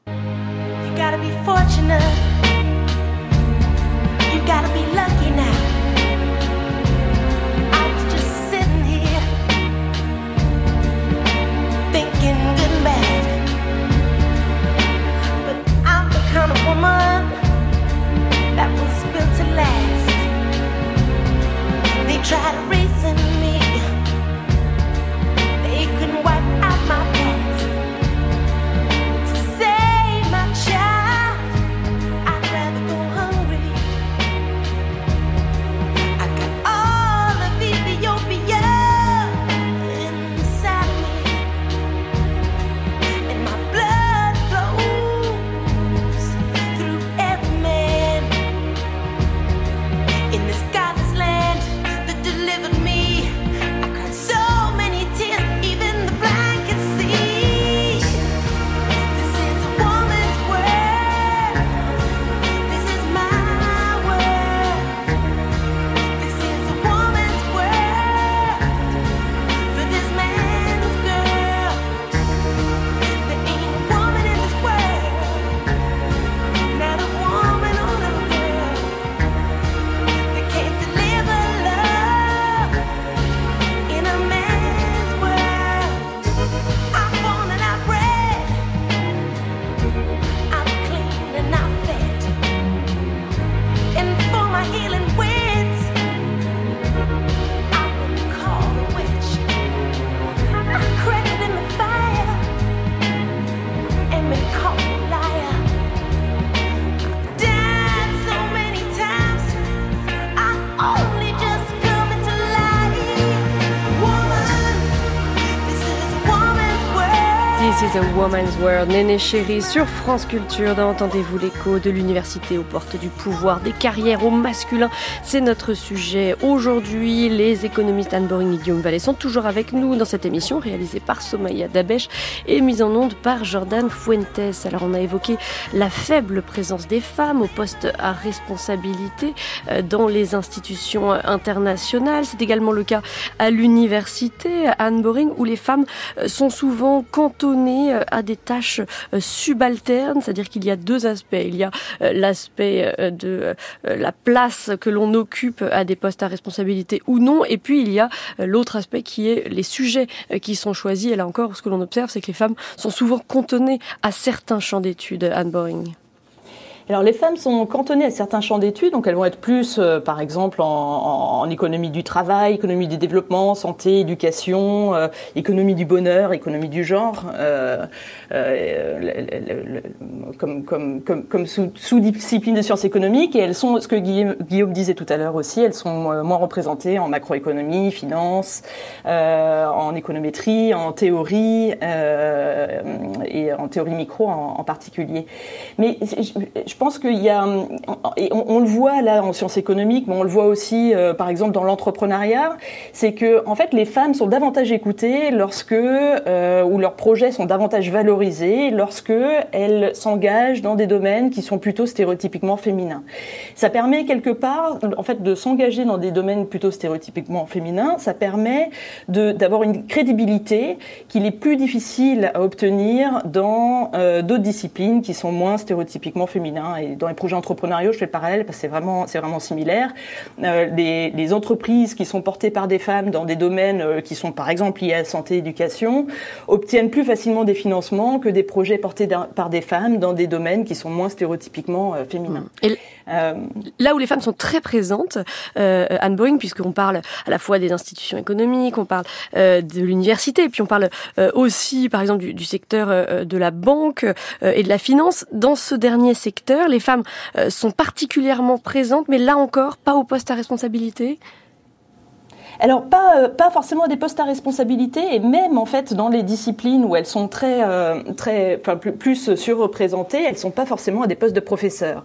You gotta be fortunate. You gotta be lucky now. I was just sitting here thinking good and bad. But I'm the kind of woman that was built to last. They try to reach. Woman's. Néné chérie sur France Culture. Entendez-vous l'écho de l'université aux portes du pouvoir, des carrières au masculin. C'est notre sujet aujourd'hui. Les économistes Anne Boring et Guillaume Vallée sont toujours avec nous dans cette émission réalisée par Somaya Dabesh et mise en onde par Jordan Fuentes. Alors on a évoqué la faible présence des femmes au poste à responsabilité euh, dans les institutions internationales. C'est également le cas à l'université Anne Boring où les femmes euh, sont souvent cantonnées euh, à des tâches euh, subalternes, c'est-à-dire qu'il y a deux aspects. Il y a l'aspect de la place que l'on occupe à des postes à responsabilité ou non, et puis il y a l'autre aspect qui est les sujets qui sont choisis. Et là encore, ce que l'on observe, c'est que les femmes sont souvent cantonnées à certains champs d'études. Anne Boring. Alors les femmes sont cantonnées à certains champs d'études, donc elles vont être plus, euh, par exemple, en, économie du travail, économie du développement, santé, éducation, euh, économie du bonheur, économie du genre, euh, euh comme, sous-discipline sous de sciences économiques. Et elles sont, ce que Guillaume, disait tout à l'heure aussi, elles sont moins représentées en macroéconomie, finance, en économétrie, en théorie et en théorie micro en, particulier. Pense qu'il y a, et on, le voit là en sciences économiques, mais on le voit aussi, euh, par exemple, dans l'entrepreneuriat, c'est que en fait les femmes sont davantage écoutées lorsque euh, ou leurs projets sont davantage valorisés lorsque elles s'engagent dans des domaines qui sont plutôt stéréotypiquement féminins. Ça permet quelque part, en fait, de s'engager dans des domaines plutôt stéréotypiquement féminins. Ça permet d'avoir une crédibilité qu'il est plus difficile à obtenir dans euh, d'autres disciplines qui sont moins stéréotypiquement féminins. Hein, et dans les projets entrepreneuriaux, je fais le parallèle parce que c'est vraiment, similaire. Euh, les, entreprises qui sont portées par des femmes dans des domaines euh, qui sont par exemple liés à la santé, éducation, obtiennent plus facilement des financements que des projets portés par des femmes dans des domaines qui sont moins stéréotypiquement euh, féminins. Là où les femmes sont très présentes, euh, Anne Boeing, puisqu'on parle à la fois des institutions économiques, on parle euh, de l'université, puis on parle euh, aussi, par exemple, du, du secteur euh, de la banque et de la finance. Dans ce dernier secteur, les femmes sont particulièrement présentes, mais là encore, pas au poste à responsabilité? Alors pas euh, pas forcément des postes à responsabilité et même en fait dans les disciplines où elles sont très euh, très enfin, plus, plus surreprésentées, elles sont pas forcément à des postes de professeurs.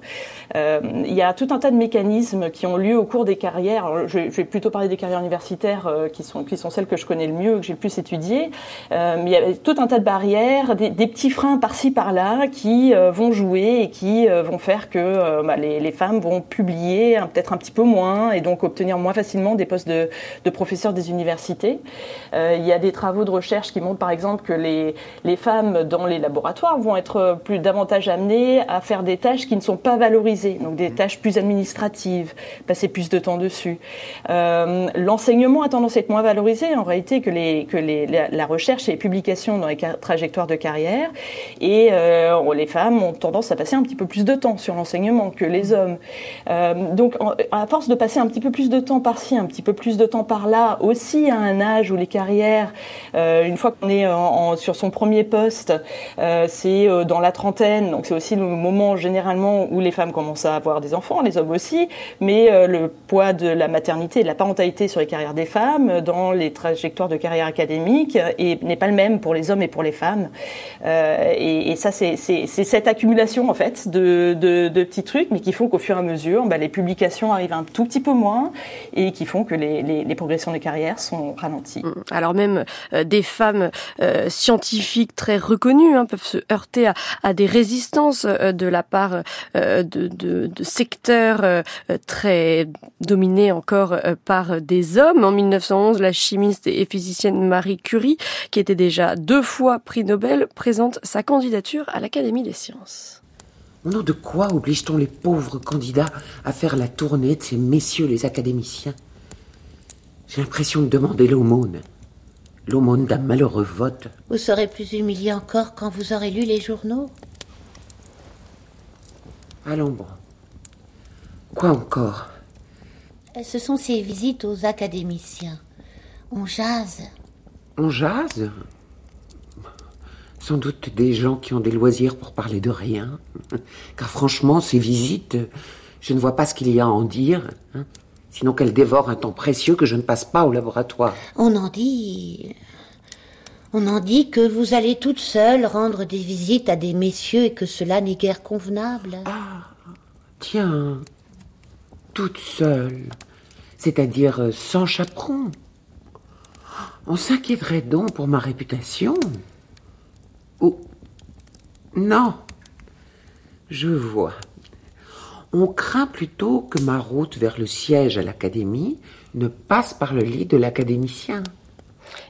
Euh, il y a tout un tas de mécanismes qui ont lieu au cours des carrières. Je, vais plutôt parler des carrières universitaires qui sont qui sont celles que je connais le mieux, que j'ai le plus étudiées. Mais il y a tout un tas de barrières, des, petits freins par-ci par-là qui vont jouer et qui vont faire que bah, les, les femmes vont publier peut-être un petit peu moins et donc obtenir moins facilement des postes de de professeurs des universités. Euh, il y a des travaux de recherche qui montrent par exemple que les, les femmes dans les laboratoires vont être plus davantage amenées à faire des tâches qui ne sont pas valorisées, donc des tâches plus administratives, passer plus de temps dessus. Euh, L'enseignement a tendance à être moins valorisé en réalité que, les, que les, la, la recherche et les publications dans les trajectoires de carrière. Et euh, les femmes ont tendance à passer un petit peu plus de temps sur l'enseignement que les hommes. Euh, donc à force de passer un petit peu plus de temps par-ci, un petit peu plus de temps par là aussi à un âge où les carrières, euh, une fois qu'on est sur son premier poste, euh, c'est euh, dans la trentaine, donc c'est aussi le moment généralement où les femmes commencent à avoir des enfants, les hommes aussi, mais le poids de la maternité et de la parentalité sur les carrières des femmes, dans les trajectoires de carrière académique, n'est pas le même pour les hommes et pour les femmes. Et, et, ça, c'est cette accumulation en fait de, petits trucs, mais qui font qu'au fur et à mesure, bah, les publications arrivent un tout petit peu moins et qui font que les progressions des carrières sont ralenties. Mmh. Alors même euh, des femmes euh, scientifiques très reconnues hein, peuvent se heurter à, à des résistances euh, de la part euh, de, de, de, secteurs euh, très dominés encore euh, par des hommes. En 1911, la chimiste et physicienne Marie Curie, qui était déjà deux fois prix Nobel, présente sa candidature à l'Académie des sciences. Au nom de quoi oblige-t-on les pauvres candidats à faire la tournée de ces messieurs les académiciens? J'ai l'impression de demander l'aumône. L'aumône d'un malheureux vote. Vous serez plus humilié encore quand vous aurez lu les journaux Allons bon. Quoi encore? Ce sont ces visites aux académiciens. On jase. On jase? Sans doute des gens qui ont des loisirs pour parler de rien. Car franchement, ces visites, je ne vois pas ce qu'il y a à en dire. Sinon qu'elle dévore un temps précieux que je ne passe pas au laboratoire. On en dit. On en dit que vous allez toute seule rendre des visites à des messieurs et que cela n'est guère convenable. Ah, tiens, toute seule, c'est-à-dire euh, sans chaperon. On s'inquiéterait donc pour ma réputation. Oh, non, je vois. On craint plutôt que ma route vers le siège à l'académie ne passe par le lit de l'académicien.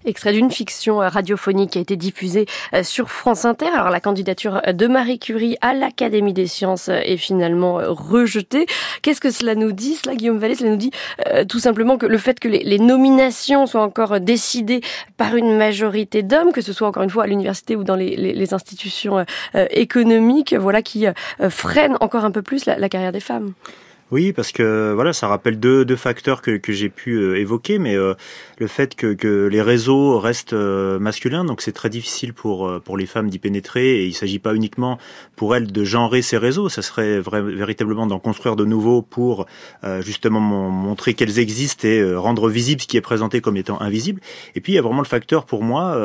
Extrait d'une fiction radiophonique qui a été diffusée euh, sur France Inter. Alors la candidature de Marie Curie à l'Académie des sciences est finalement euh, rejetée. Qu'est-ce que cela nous dit Cela, Guillaume Vallée, cela nous dit euh, tout simplement que le fait que les, nominations soient encore décidées par une majorité d'hommes, que ce soit encore une fois à l'université ou dans les, institutions économiques, voilà qui freine encore un peu plus la carrière des femmes. Oui, parce que voilà, ça rappelle deux, deux facteurs que, que j'ai pu euh, évoquer, mais euh, le fait que, que, les réseaux restent euh, masculins, donc c'est très difficile pour pour les femmes d'y pénétrer, et il s'agit pas uniquement pour elles de genrer ces réseaux, ça serait véritablement d'en construire de nouveaux pour justement montrer qu'elles existent et rendre visible ce qui est présenté comme étant invisible. Et puis il y a vraiment le facteur pour moi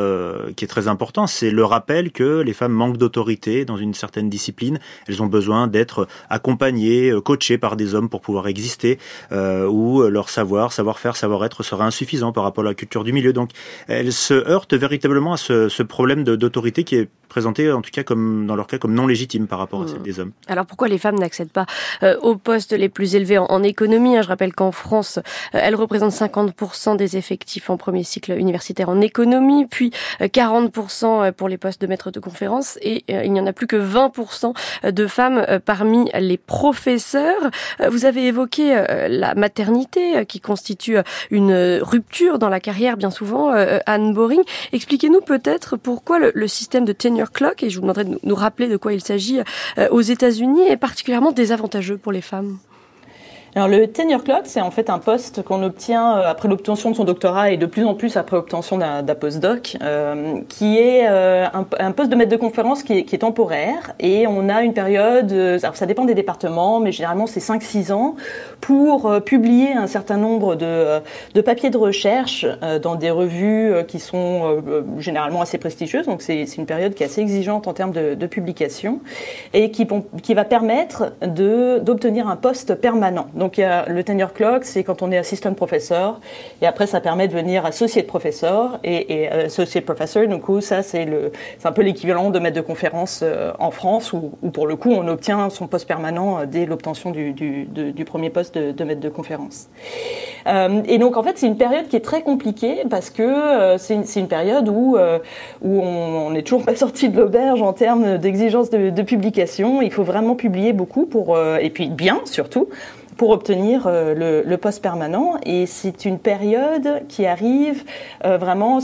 qui est très important, c'est le rappel que les femmes manquent d'autorité dans une certaine discipline, elles ont besoin d'être accompagnées, coachées par des hommes pour pouvoir exister, euh, ou leur savoir, savoir-faire, savoir-être serait insuffisant par rapport à la culture du milieu. Donc, elles se heurtent véritablement à ce, ce problème d'autorité qui est présenté, en tout cas comme dans leur cas, comme non légitime par rapport à celle mmh. des hommes. Alors pourquoi les femmes n'accèdent pas euh, aux postes les plus élevés en, économie hein? Je rappelle qu'en France, euh, elles représentent 50% des effectifs en premier cycle universitaire en économie, puis 40% pour les postes de maître de conférence, et il n'y en a plus que 20% de femmes parmi les professeurs. Vous avez évoqué euh, la maternité euh, qui constitue euh, une rupture dans la carrière bien souvent. Anne Boring, expliquez-nous peut-être pourquoi le, système de tenure clock, et je vous demanderai de nous rappeler de quoi il s'agit, aux États-Unis est particulièrement désavantageux pour les femmes. Alors le tenure clock, c'est en fait un poste qu'on obtient euh, après l'obtention de son doctorat et de plus en plus après l'obtention d'un postdoc, euh, qui est euh, un, poste de maître de conférence qui est, temporaire et on a une période, alors ça dépend des départements, mais généralement c'est 5-6 ans pour publier un certain nombre de, de papiers de recherche dans des revues qui sont généralement assez prestigieuses, donc c'est une période qui est assez exigeante en termes de, publication et qui, va permettre d'obtenir un poste permanent. Il y a le tenure clock, c'est quand on est assistant professeur, et après ça permet de devenir associé de professeur et, et euh, associé de professeur. Du coup, ça c'est un peu l'équivalent de maître de conférence euh, en France, où, pour le coup on obtient son poste permanent euh, dès l'obtention du, premier poste de, maître de conférence. Et donc en fait c'est une période qui est très compliquée parce que c'est une, période où où on n'est toujours <laughs> pas sorti de l'auberge en termes d'exigence de, de, publication. Il faut vraiment publier beaucoup pour et puis bien surtout pour obtenir euh, le, poste permanent. Et c'est une période qui arrive euh, vraiment,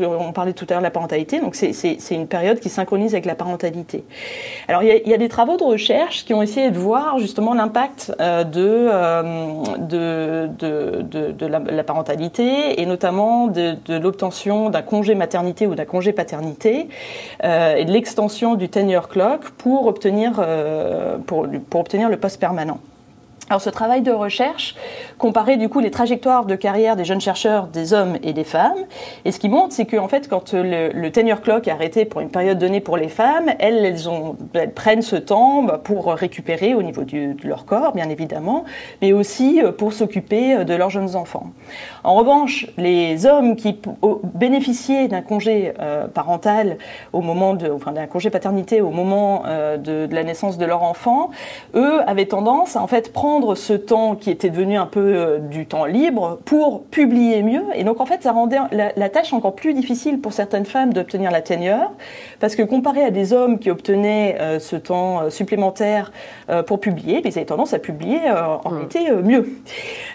on parlait tout à l'heure de la parentalité, donc c'est une période qui synchronise avec la parentalité. Alors il y, a, des travaux de recherche qui ont essayé de voir justement l'impact euh, de, la, parentalité et notamment de, l'obtention d'un congé maternité ou d'un congé paternité et de l'extension du tenure clock pour obtenir, pour obtenir le poste permanent. Alors ce travail de recherche comparait du coup les trajectoires de carrière des jeunes chercheurs, des hommes et des femmes. Et ce qui montre, c'est qu'en fait, quand le, le, tenure clock est arrêté pour une période donnée pour les femmes, elles, elles, ont, elles prennent ce temps bah, pour récupérer au niveau du, de leur corps, bien évidemment, mais aussi euh, pour s'occuper euh, de leurs jeunes enfants. En revanche, les hommes qui bénéficiaient d'un congé euh, parental au moment de, enfin d'un congé paternité au moment euh, de, de, la naissance de leur enfant, eux avaient tendance à en fait prendre ce temps qui était devenu un peu euh, du temps libre pour publier mieux. Et donc en fait, ça rendait la, la tâche encore plus difficile pour certaines femmes d'obtenir la tenure, parce que comparé à des hommes qui obtenaient euh, ce temps euh, supplémentaire pour publier, ils avaient tendance à publier en réalité mieux.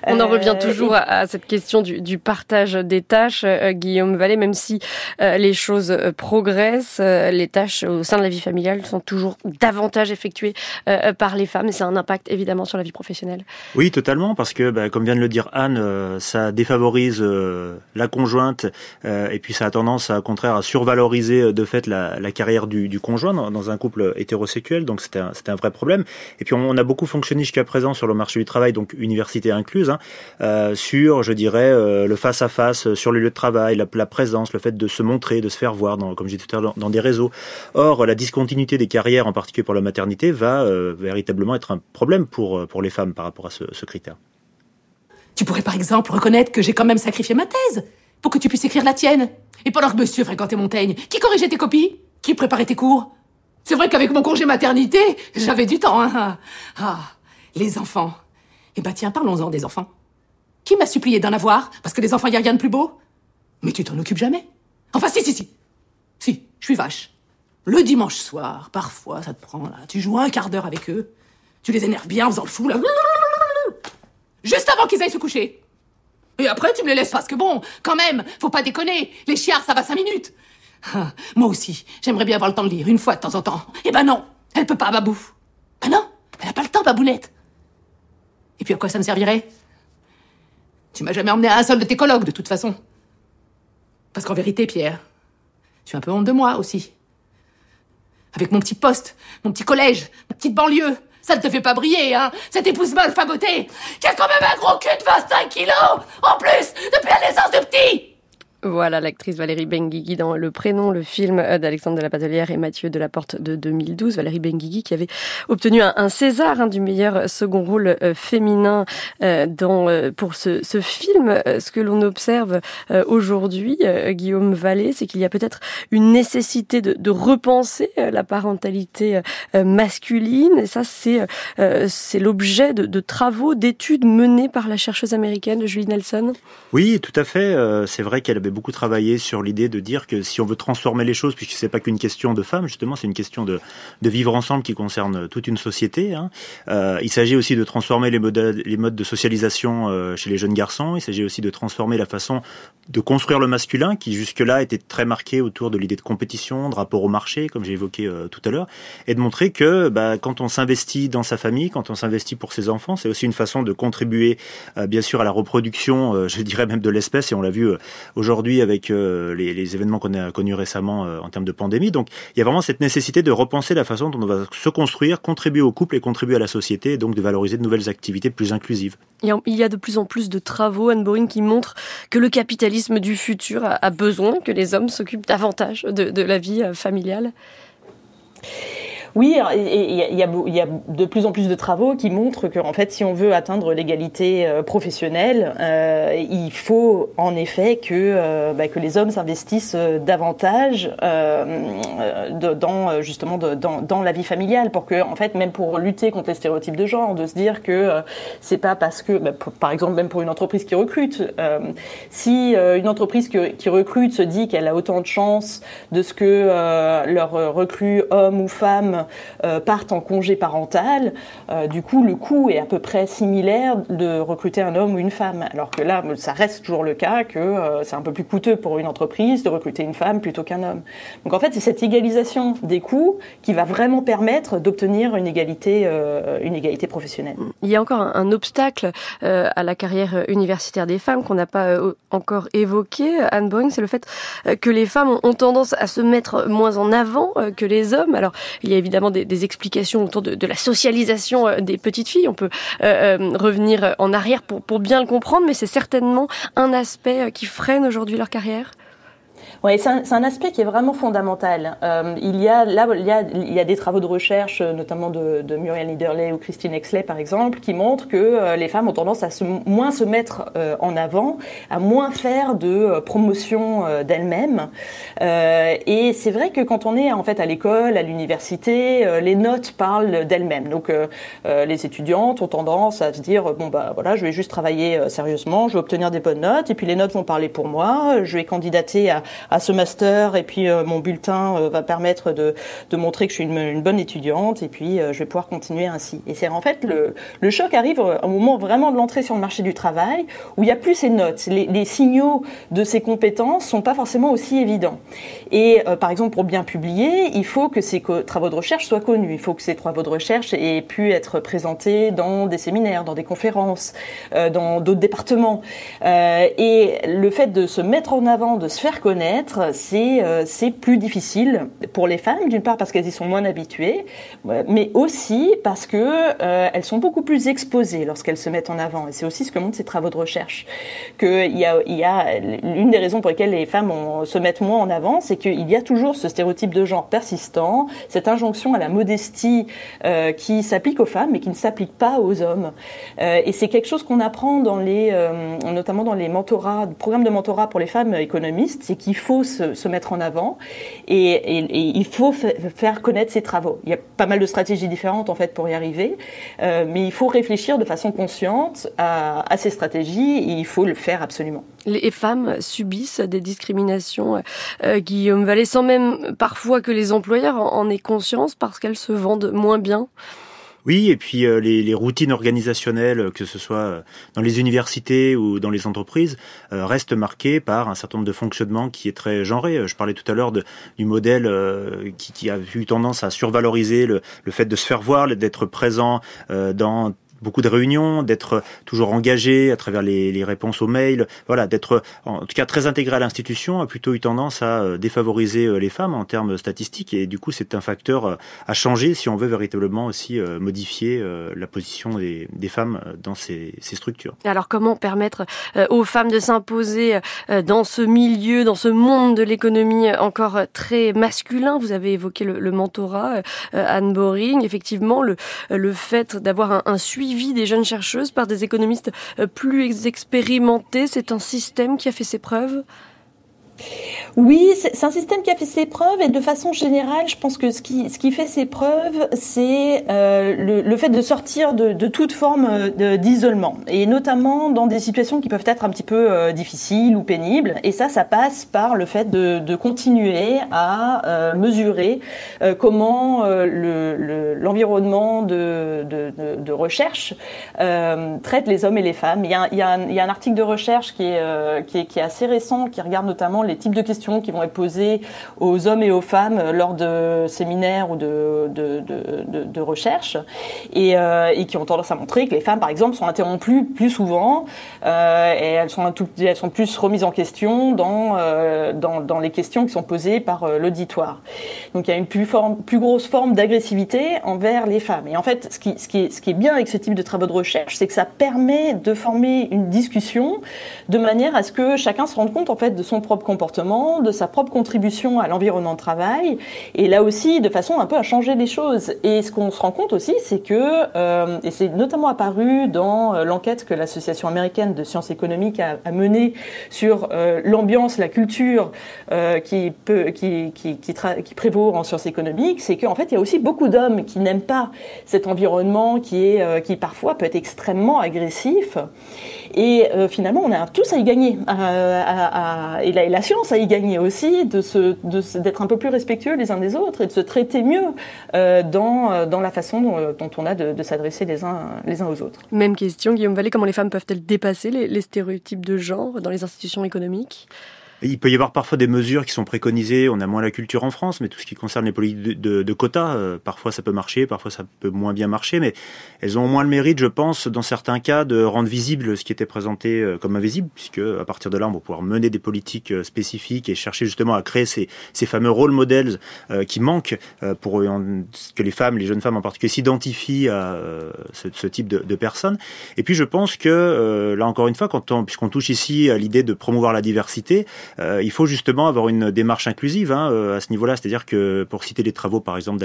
On en revient toujours à, à cette question du, partage des tâches, Guillaume Vallée, même si les choses progressent, les tâches au sein de la vie familiale sont toujours davantage effectuées par les femmes et c'est un impact évidemment sur la vie professionnelle. Oui, totalement, parce que, bah, comme vient de le dire Anne, euh, ça défavorise euh, la conjointe euh, et puis ça a tendance, à, au contraire, à survaloriser de fait la, carrière du, conjoint dans, un couple hétérosexuel. Donc c'était un, vrai problème. Et puis on, a beaucoup fonctionné jusqu'à présent sur le marché du travail, donc université incluse, hein, sur, je dirais, le face à face, sur le lieu de travail, la, présence, le fait de se montrer, de se faire voir, dans, comme j'ai tout à l'heure, dans, dans, des réseaux. Or, la discontinuité des carrières, en particulier pour la maternité, va véritablement être un problème pour pour les par rapport à ce, critère. Tu pourrais par exemple reconnaître que j'ai quand même sacrifié ma thèse pour que tu puisses écrire la tienne. Et pendant que monsieur fréquentait Montaigne, qui corrigeait tes copies? Qui préparait tes cours? C'est vrai qu'avec mon congé maternité, j'avais du temps. Hein ah, les enfants. Eh ben tiens, parlons-en des enfants. Qui m'a supplié d'en avoir Parce que les enfants, y a rien de plus beau? Mais tu t'en occupes jamais. Enfin, si, si, si. Si, je suis vache. Le dimanche soir, parfois, ça te prend là. Tu joues un quart d'heure avec eux. Tu les énerves bien en faisant le fou là juste avant qu'ils aillent se coucher. Et après, tu me les laisses parce que bon, quand même, faut pas déconner. Les chiards, ça va cinq minutes. Ah, moi aussi, j'aimerais bien avoir le temps de lire une fois de temps en temps. Eh ben non, elle peut pas, Babou. Ben non, elle a pas le temps, Babounette. Et puis à quoi ça me servirait? Tu m'as jamais emmené à un seul de tes colloques, de toute façon. Parce qu'en vérité, Pierre, tu as un peu honte de moi aussi. Avec mon petit poste, mon petit collège, ma petite banlieue, ça ne te fait pas briller, hein. Cette épouse molle fagotée, qui a quand même un gros cul de 25 kilos En plus, depuis la naissance de petit voilà l'actrice Valérie Benguigui dans Le Prénom, le film euh, d'Alexandre de la Patelière et Mathieu de la Porte de 2012. Valérie Benguigui qui avait obtenu un, César du meilleur second rôle euh, féminin euh, dans, pour ce, film. Ce que l'on observe aujourd'hui, Guillaume Vallée, c'est qu'il y a peut-être une nécessité de, repenser la parentalité masculine. Et ça, c'est l'objet de, de, travaux, d'études menées par la chercheuse américaine Julie Nelson. Oui, tout à fait. C'est vrai qu'elle avait beaucoup travaillé sur l'idée de dire que si on veut transformer les choses, puisque c'est pas qu'une question de femmes, justement, c'est une question de, de, vivre ensemble qui concerne toute une société. Hein. Euh, il s'agit aussi de transformer les modes, les modes de socialisation euh, chez les jeunes garçons. Il s'agit aussi de transformer la façon de construire le masculin, qui jusque-là était très marqué autour de l'idée de compétition, de rapport au marché, comme j'ai évoqué euh, tout à l'heure, et de montrer que bah, quand on s'investit dans sa famille, quand on s'investit pour ses enfants, c'est aussi une façon de contribuer, bien sûr, à la reproduction, je dirais même de l'espèce, et on l'a vu aujourd'hui avec euh, les, événements qu'on a connus récemment euh, en termes de pandémie. Donc il y a vraiment cette nécessité de repenser la façon dont on va se construire, contribuer au couple et contribuer à la société, et donc de valoriser de nouvelles activités plus inclusives. Il y a de plus en plus de travaux, Anne Boring, qui montrent que le capitalisme du futur a besoin que les hommes s'occupent davantage de, de la vie euh, familiale. Oui, il y, a de plus en plus de travaux qui montrent que, en fait, si on veut atteindre l'égalité euh, professionnelle, euh, il faut en effet que, euh, bah, les hommes s'investissent davantage dans justement dans, la vie familiale, pour que, en fait, même pour lutter contre les stéréotypes de genre, de se dire que c'est pas parce que, bah, par exemple, même pour une entreprise qui recrute, si une entreprise qui, recrute se dit qu'elle a autant de chances de ce que leur recrue homme ou femme euh, partent en congé parental, euh, du coup, le coût est à peu près similaire de recruter un homme ou une femme. Alors que là, ça reste toujours le cas que euh, c'est un peu plus coûteux pour une entreprise de recruter une femme plutôt qu'un homme. Donc en fait, c'est cette égalisation des coûts qui va vraiment permettre d'obtenir une égalité, une égalité professionnelle. Il y a encore un, obstacle à la carrière universitaire des femmes qu'on n'a pas encore évoqué, Anne Boeing, c'est le fait que les femmes ont tendance à se mettre moins en avant que les hommes. Alors, il y a évidemment évidemment des, des explications autour de, la socialisation euh, des petites filles. On peut euh, euh, revenir en arrière pour, bien le comprendre, mais c'est certainement un aspect qui freine aujourd'hui leur carrière. Oui, c'est un, aspect qui est vraiment fondamental. Euh, il y a là, il y a, il y a des travaux de recherche, notamment de, Muriel Niederley ou Christine Exley, par exemple, qui montrent que euh, les femmes ont tendance à se, moins se mettre euh, en avant, à moins faire de euh, promotion euh, d'elles-mêmes. et c'est vrai que quand on est en fait à l'école, à l'université, les notes parlent d'elles-mêmes. Donc les étudiantes ont tendance à se dire bon bah voilà, je vais juste travailler sérieusement, je vais obtenir des bonnes notes, et puis les notes vont parler pour moi, je vais candidater à ce master et puis mon bulletin va permettre de, de montrer que je suis une, bonne étudiante et puis je vais pouvoir continuer ainsi. Et c'est en fait le, le choc arrive au moment vraiment de l'entrée sur le marché du travail où il n'y a plus ces notes. Les, signaux de ces compétences sont pas forcément aussi évidents. Et par exemple, pour bien publier, il faut que ces travaux de recherche soient connus. Il faut que ces travaux de recherche aient pu être présentés dans des séminaires, dans des conférences, euh, dans d'autres départements. Euh, et le fait de se mettre en avant, de se faire connaître, c'est euh, c'est plus difficile pour les femmes, d'une part parce qu'elles y sont moins habituées, mais aussi parce que elles sont beaucoup plus exposées lorsqu'elles se mettent en avant. Et c'est aussi ce que montrent ces travaux de recherche. Que y a, l'une des raisons pour lesquelles les femmes se mettent moins en avant, c'est qu'il y a toujours ce stéréotype de genre persistant, cette injonction à la modestie euh, qui s'applique aux femmes mais qui ne s'applique pas aux hommes. Euh, et c'est quelque chose qu'on apprend euh, notamment dans les programmes de mentorat pour les femmes économistes, c'est qu'il faut se, se, mettre en avant et, il faut faire connaître ses travaux. Il y a pas mal de stratégies différentes en fait pour y arriver, mais il faut réfléchir de façon consciente à, ces stratégies et il faut le faire absolument. Les femmes subissent des discriminations, Guillaume Vallée, sans même parfois que les employeurs en aient conscience parce qu'elles se vendent moins bien oui, et puis euh, les, routines organisationnelles, que ce soit euh, dans les universités ou dans les entreprises, euh, restent marquées par un certain nombre de fonctionnements qui est très genré. Je parlais tout à l'heure du modèle qui, qui, a eu tendance à survaloriser le, le fait de se faire voir, d'être présent dans beaucoup de réunions, d'être toujours engagé à travers les, les, réponses aux mails, voilà, d'être en tout cas très intégré à l'institution a plutôt eu tendance à euh, défavoriser euh, les femmes en termes statistiques. Et du coup c'est un facteur euh, à changer si on veut véritablement aussi modifier la position des, des femmes dans ces, ces, structures. Alors comment permettre aux femmes de s'imposer dans ce milieu, dans ce monde de l'économie encore très masculin? Vous avez évoqué le, le mentorat, Anne Boring, effectivement le, le fait d'avoir un, un suivi suivi des jeunes chercheuses par des économistes euh, plus expérimentés. C'est un système qui a fait ses preuves oui, c'est un système qui a fait ses preuves et de façon générale, je pense que ce qui, ce qui fait ses preuves, c'est euh, le, le, fait de sortir de, de toute forme euh, d'isolement et notamment dans des situations qui peuvent être un petit peu euh, difficiles ou pénibles. Et ça, ça passe par le fait de, de continuer à mesurer comment l'environnement le, de, de, de, recherche traite les hommes et les femmes. Il y a, il y a, un, il y a un article de recherche qui est, qui est, qui est assez récent qui regarde notamment les types de questions qui vont être posées aux hommes et aux femmes lors de séminaires ou de, de, de, de recherche et, euh, et, qui ont tendance à montrer que les femmes, par exemple, sont interrompues plus souvent euh, et elles sont, elles sont plus remises en question dans, euh, dans, dans, les questions qui sont posées par l'auditoire. Donc il y a une plus, forme, plus grosse forme d'agressivité envers les femmes. Et en fait, ce qui, ce, qui est, ce qui est bien avec ce type de travaux de recherche, c'est que ça permet de former une discussion de manière à ce que chacun se rende compte en fait de son propre comportement, de sa propre contribution à l'environnement de travail, et là aussi de façon un peu à changer les choses. Et ce qu'on se rend compte aussi, c'est que, euh, et c'est notamment apparu dans euh, l'enquête que l'Association américaine de sciences économiques a, menée sur euh, l'ambiance, la culture qui, peut, qui, qui, qui, prévaut en sciences économiques, c'est qu'en fait, il y a aussi beaucoup d'hommes qui n'aiment pas cet environnement qui, est, qui parfois peut être extrêmement agressif. Et euh, finalement, on a tous à y gagner. Et, la, science a y gagner aussi, d'être un peu plus respectueux les uns des autres et de se traiter mieux euh, dans, dans la façon dont, on a de, s'adresser les uns, les uns aux autres. Même question, Guillaume Vallée, comment les femmes peuvent-elles dépasser les stéréotypes de genre dans les institutions économiques? Il peut y avoir parfois des mesures qui sont préconisées. On a moins la culture en France, mais tout ce qui concerne les politiques de, quotas, euh, parfois ça peut marcher, parfois ça peut moins bien marcher, mais elles ont au moins le mérite, je pense, dans certains cas, de rendre visible ce qui était présenté euh, comme invisible, puisque à partir de là, on va pouvoir mener des politiques euh, spécifiques et chercher justement à créer ces, fameux role models qui manquent pour que les femmes, les jeunes femmes en particulier, s'identifient à ce, type de, de, personnes. Et puis je pense que là encore une fois, puisqu'on touche ici à l'idée de promouvoir la diversité, euh, il faut justement avoir une démarche inclusive hein, euh, à ce niveau-là. C'est-à-dire que, pour citer les travaux, par exemple,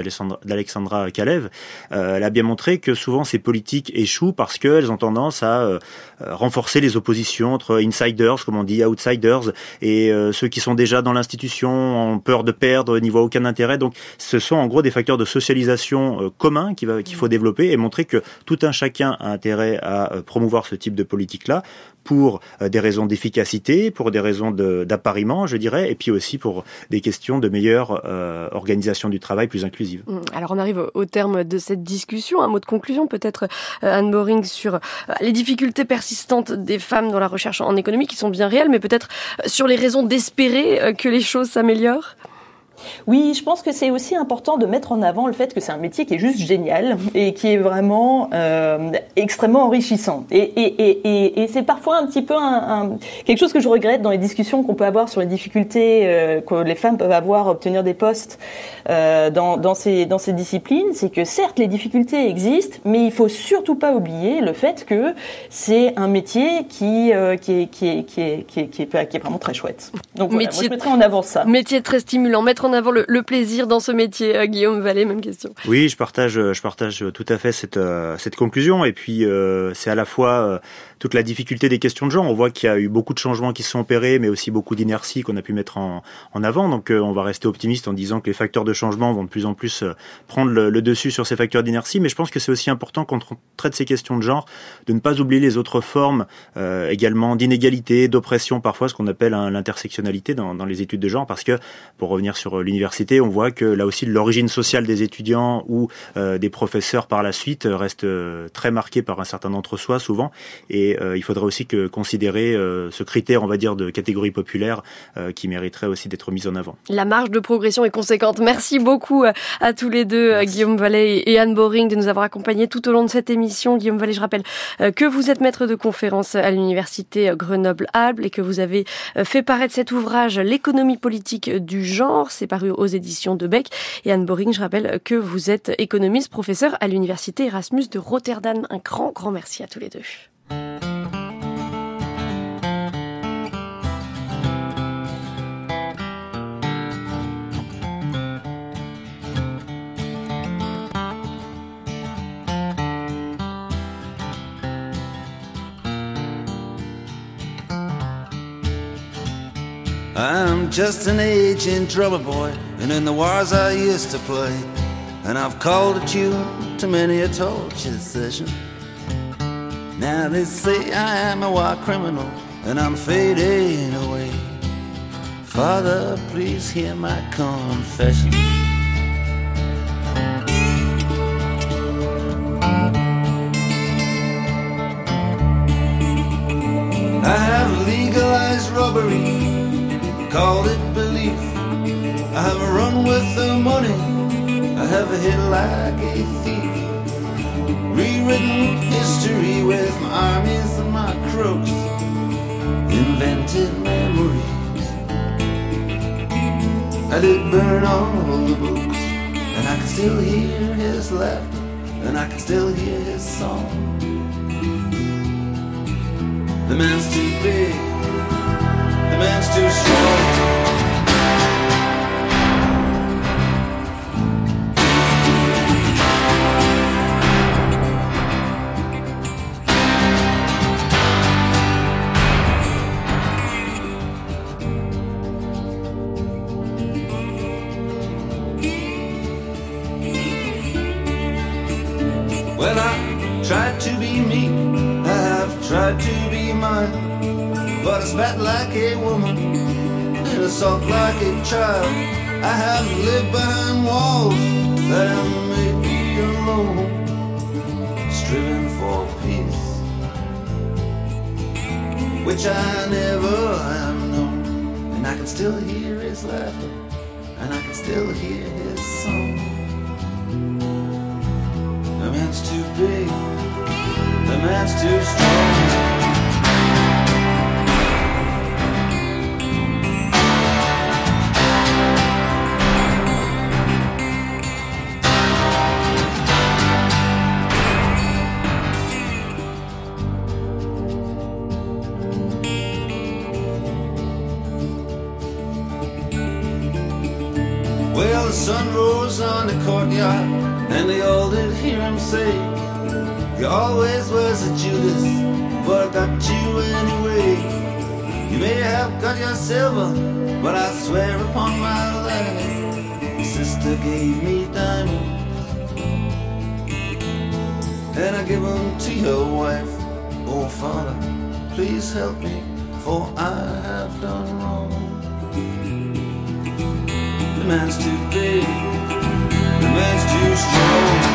d'Alexandra Kalev, euh, elle a bien montré que souvent ces politiques échouent parce qu'elles ont tendance à euh, renforcer les oppositions entre insiders, comme on dit, outsiders, et euh, ceux qui sont déjà dans l'institution ont peur de perdre, n'y voient aucun intérêt. Donc, ce sont en gros des facteurs de socialisation communs qu'il qu'il faut développer et montrer que tout un chacun a intérêt à promouvoir ce type de politique-là pour des raisons d'efficacité, pour des raisons d'appariement, je dirais, et puis aussi pour des questions de meilleure organisation du travail plus inclusive. Mmh. Alors on arrive au terme de cette discussion. Un mot de conclusion peut-être, Anne Boring, sur les difficultés persistantes des femmes dans la recherche en économie qui sont bien réelles, mais peut-être sur les raisons d'espérer que les choses s'améliorent? Oui, je pense que c'est aussi important de mettre en avant le fait que c'est un métier qui est juste génial et qui est vraiment euh, extrêmement enrichissant. Et, et, et, et c'est parfois un petit peu un, quelque chose que je regrette dans les discussions qu'on peut avoir sur les difficultés euh, que les femmes peuvent avoir à obtenir des postes euh, dans, dans, ces, dans ces disciplines. C'est que certes, les difficultés existent, mais il faut surtout pas oublier le fait que c'est un métier qui, qui, est, qui, est, qui, est, qui, est, qui, est, qui est vraiment très chouette. Donc voilà, moi, je mettrais en avant ça. Métier très stimulant. Mettre en avant le, le plaisir dans ce métier, euh, Guillaume Vallée, même question. Oui, je partage, je partage tout à fait cette, euh, cette conclusion. Et puis, euh, c'est à la fois toute la difficulté des questions de genre. On voit qu'il y a eu beaucoup de changements qui se sont opérés, mais aussi beaucoup d'inertie qu'on a pu mettre en, en avant. Donc, on va rester optimiste en disant que les facteurs de changement vont de plus en plus prendre le, dessus sur ces facteurs d'inertie. Mais je pense que c'est aussi important quand on traite ces questions de genre de ne pas oublier les autres formes également d'inégalité, d'oppression, parfois ce qu'on appelle hein, l'intersectionnalité dans, dans les études de genre, parce que pour revenir sur l'université on voit que là aussi l'origine sociale des étudiants ou euh, des professeurs par la suite euh, reste euh, très marquée par un certain entre-soi souvent. Et il faudrait aussi que considérer ce critère, on va dire, de catégorie populaire qui mériterait aussi d'être mis en avant. La marge de progression est conséquente. Merci beaucoup à tous les deux, Guillaume Vallée et Anne Boring, de nous avoir accompagnés tout au long de cette émission. Guillaume Vallée, je rappelle que vous êtes maître de conférence à l'université Grenoble-Alpes et que vous avez fait paraître cet ouvrage L'économie politique du genre. C'est paru aux éditions de Beck. Et Anne Boring, je rappelle que vous êtes économiste, professeur à l'université Erasmus de Rotterdam. Un grand, grand merci à tous les deux. I'm just an aging drummer boy, and in the wars I used to play, and I've called a tune to many a torture session. Now they say I am a war criminal, and I'm fading away. Father, please hear my confession. I have legalized robbery called it belief. I have a run with the money, I have a hit like a thief. Rewritten history with my armies and my crooks, invented memories. I did burn all the books, and I can still hear his laughter, and I can still hear his song. The man's too big moment's too short. Assault like a child. I have lived behind walls that have made me alone, striving for peace, which I never have known. And I can still hear his laughter, and I can still hear his song. The man's too big, the man's too strong. Courtyard, and they all did hear him say, You always was a Judas, but I got you anyway. You may have got your silver, but I swear upon my life, your sister gave me diamonds, and I give them to your wife. Oh, Father, please help me, for I have done wrong. Man's too big, the man's too strong.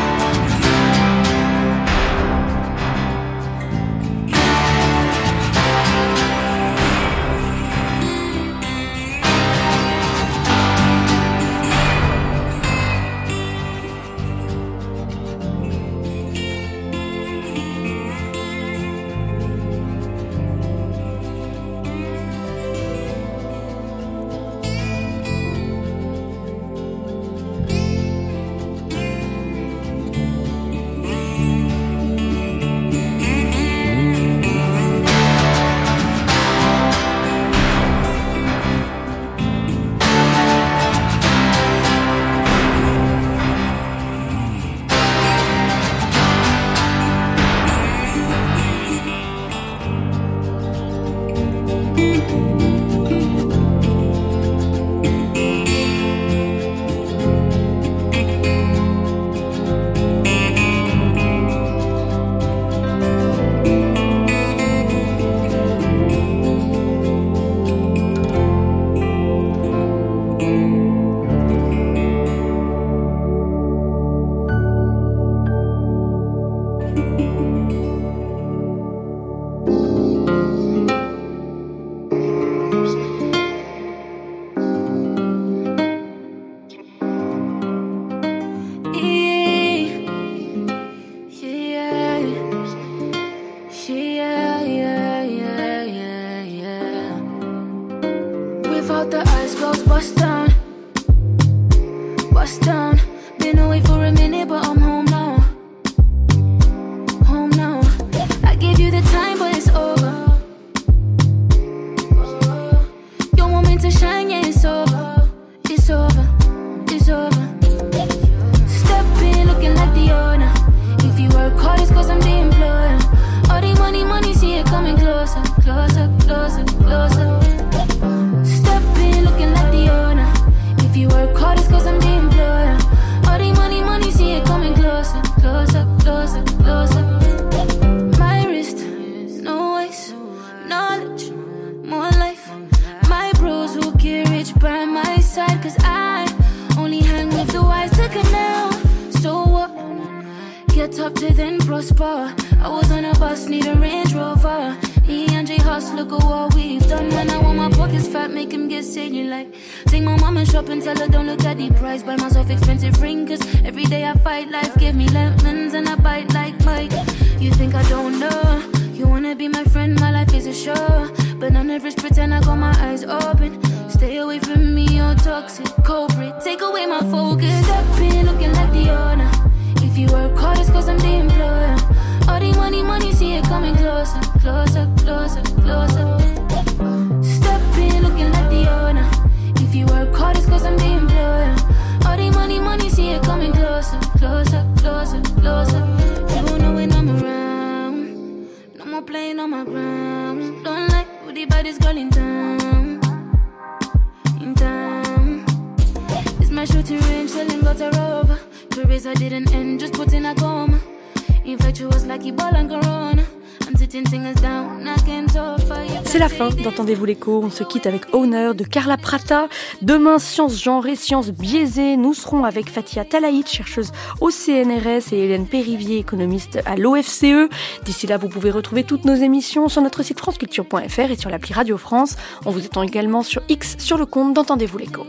Fin d'Entendez-vous l'écho. On se quitte avec Honneur de Carla Prata. Demain, sciences genrées, sciences biaisées. Nous serons avec Fatia Talaït, chercheuse au CNRS, et Hélène Périvier, économiste à l'OFCE. D'ici là, vous pouvez retrouver toutes nos émissions sur notre site franceculture.fr et sur l'appli Radio France. On vous attend également sur X sur le compte d'Entendez-vous l'écho.